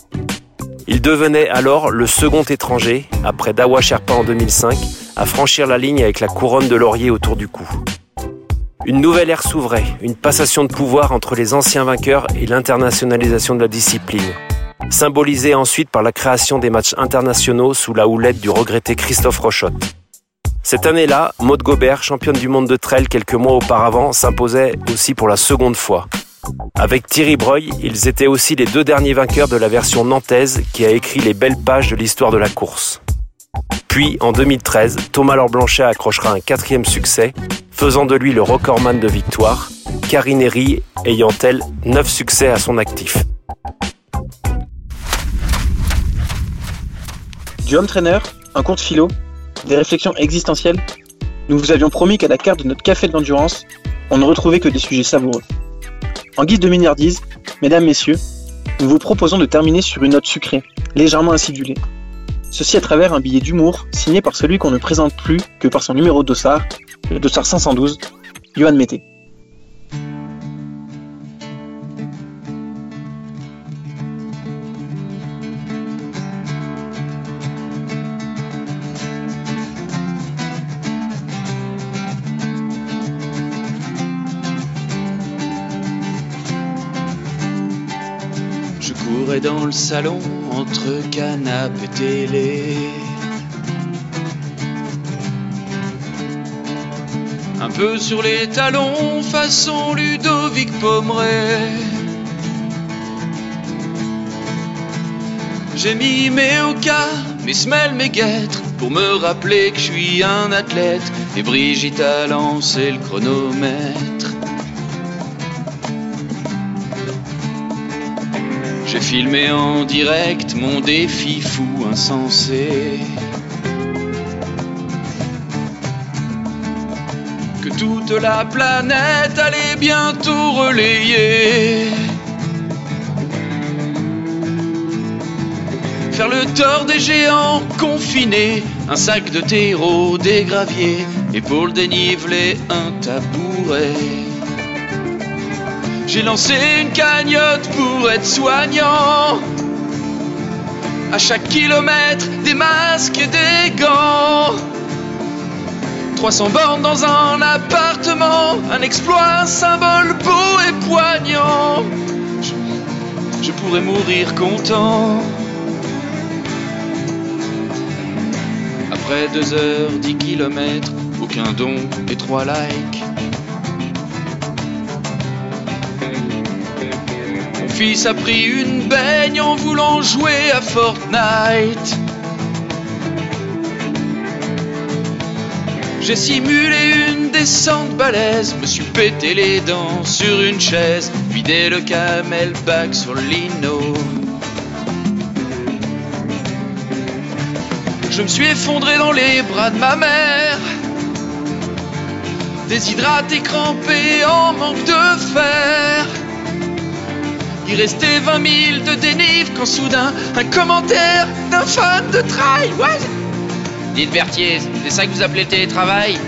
Il devenait alors le second étranger, après Dawa Sherpa en 2005, à franchir la ligne avec la couronne de laurier autour du cou. Une nouvelle ère s'ouvrait, une passation de pouvoir entre les anciens vainqueurs et l'internationalisation de la discipline, symbolisée ensuite par la création des matchs internationaux sous la houlette du regretté Christophe Rochotte. Cette année-là, Maud Gobert, championne du monde de trail quelques mois auparavant, s'imposait aussi pour la seconde fois. Avec Thierry Breuil, ils étaient aussi les deux derniers vainqueurs de la version nantaise qui a écrit les belles pages de l'histoire de la course. Puis, en 2013, Thomas Laure Blanchet accrochera un quatrième succès, faisant de lui le recordman de victoire, Karine Herry ayant elle 9 succès à son actif. Du home trainer, un cours de philo, des réflexions existentielles, nous vous avions promis qu'à la carte de notre café de l'endurance, on ne retrouvait que des sujets savoureux. En guise de milliardise, mesdames, messieurs, nous vous proposons de terminer sur une note sucrée, légèrement acidulée. Ceci à travers un billet d'humour signé par celui qu'on ne présente plus que par son numéro de dossard, le dossard 512, Johan Mété. Dans le salon entre canapé et télé. Un peu sur les talons, façon Ludovic Pomeray. J'ai mis mes oka, mes semelles, mes guêtres pour me rappeler que je suis un athlète. Et Brigitte a lancé le chronomètre. J'ai filmé en direct mon défi fou insensé. Que toute la planète allait bientôt relayer. Faire le tort des géants confinés, un sac de terreau, des graviers, et pour le déniveler, un tabouret. J'ai lancé une cagnotte pour être soignant. À chaque kilomètre, des masques et des gants. 300 bornes dans un appartement, un exploit, un symbole beau et poignant. Je, pourrais mourir content. Après deux heures, 10 kilomètres, aucun don et trois likes. Fils a pris une baigne en voulant jouer à Fortnite. J'ai simulé une descente balèze, me suis pété les dents sur une chaise, vidé le camelback sur le lino. Je me suis effondré dans les bras de ma mère, déshydraté, crampé, en manque de fer. Il restait 20 000 de dénive quand soudain un commentaire d'un fan de trail. Ouais. Dites Berthier, c'est ça que vous appelez le télétravail?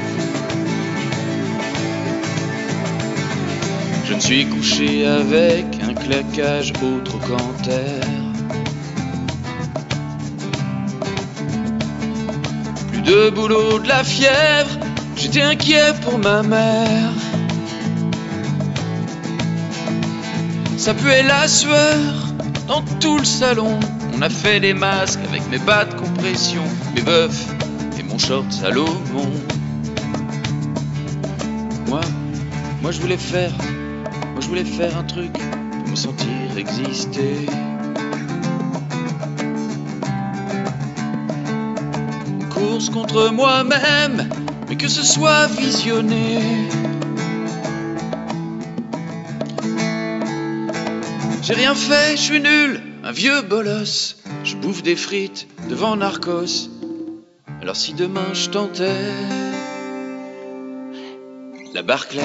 Je me suis couché avec un claquage au trochanter. Plus de boulot, de la fièvre, j'étais inquiet pour ma mère. Ça puait la sueur dans tout le salon. On a fait des masques avec mes bas de compression, mes bœufs et mon short Salomon. Moi, moi je voulais faire, moi je voulais faire un truc pour me sentir exister. réponse contre moi-même, mais que ce soit visionné. J'ai rien fait, je suis nul, un vieux bolos. Je bouffe des frites devant Narcos. Alors si demain je tentais la Barclay.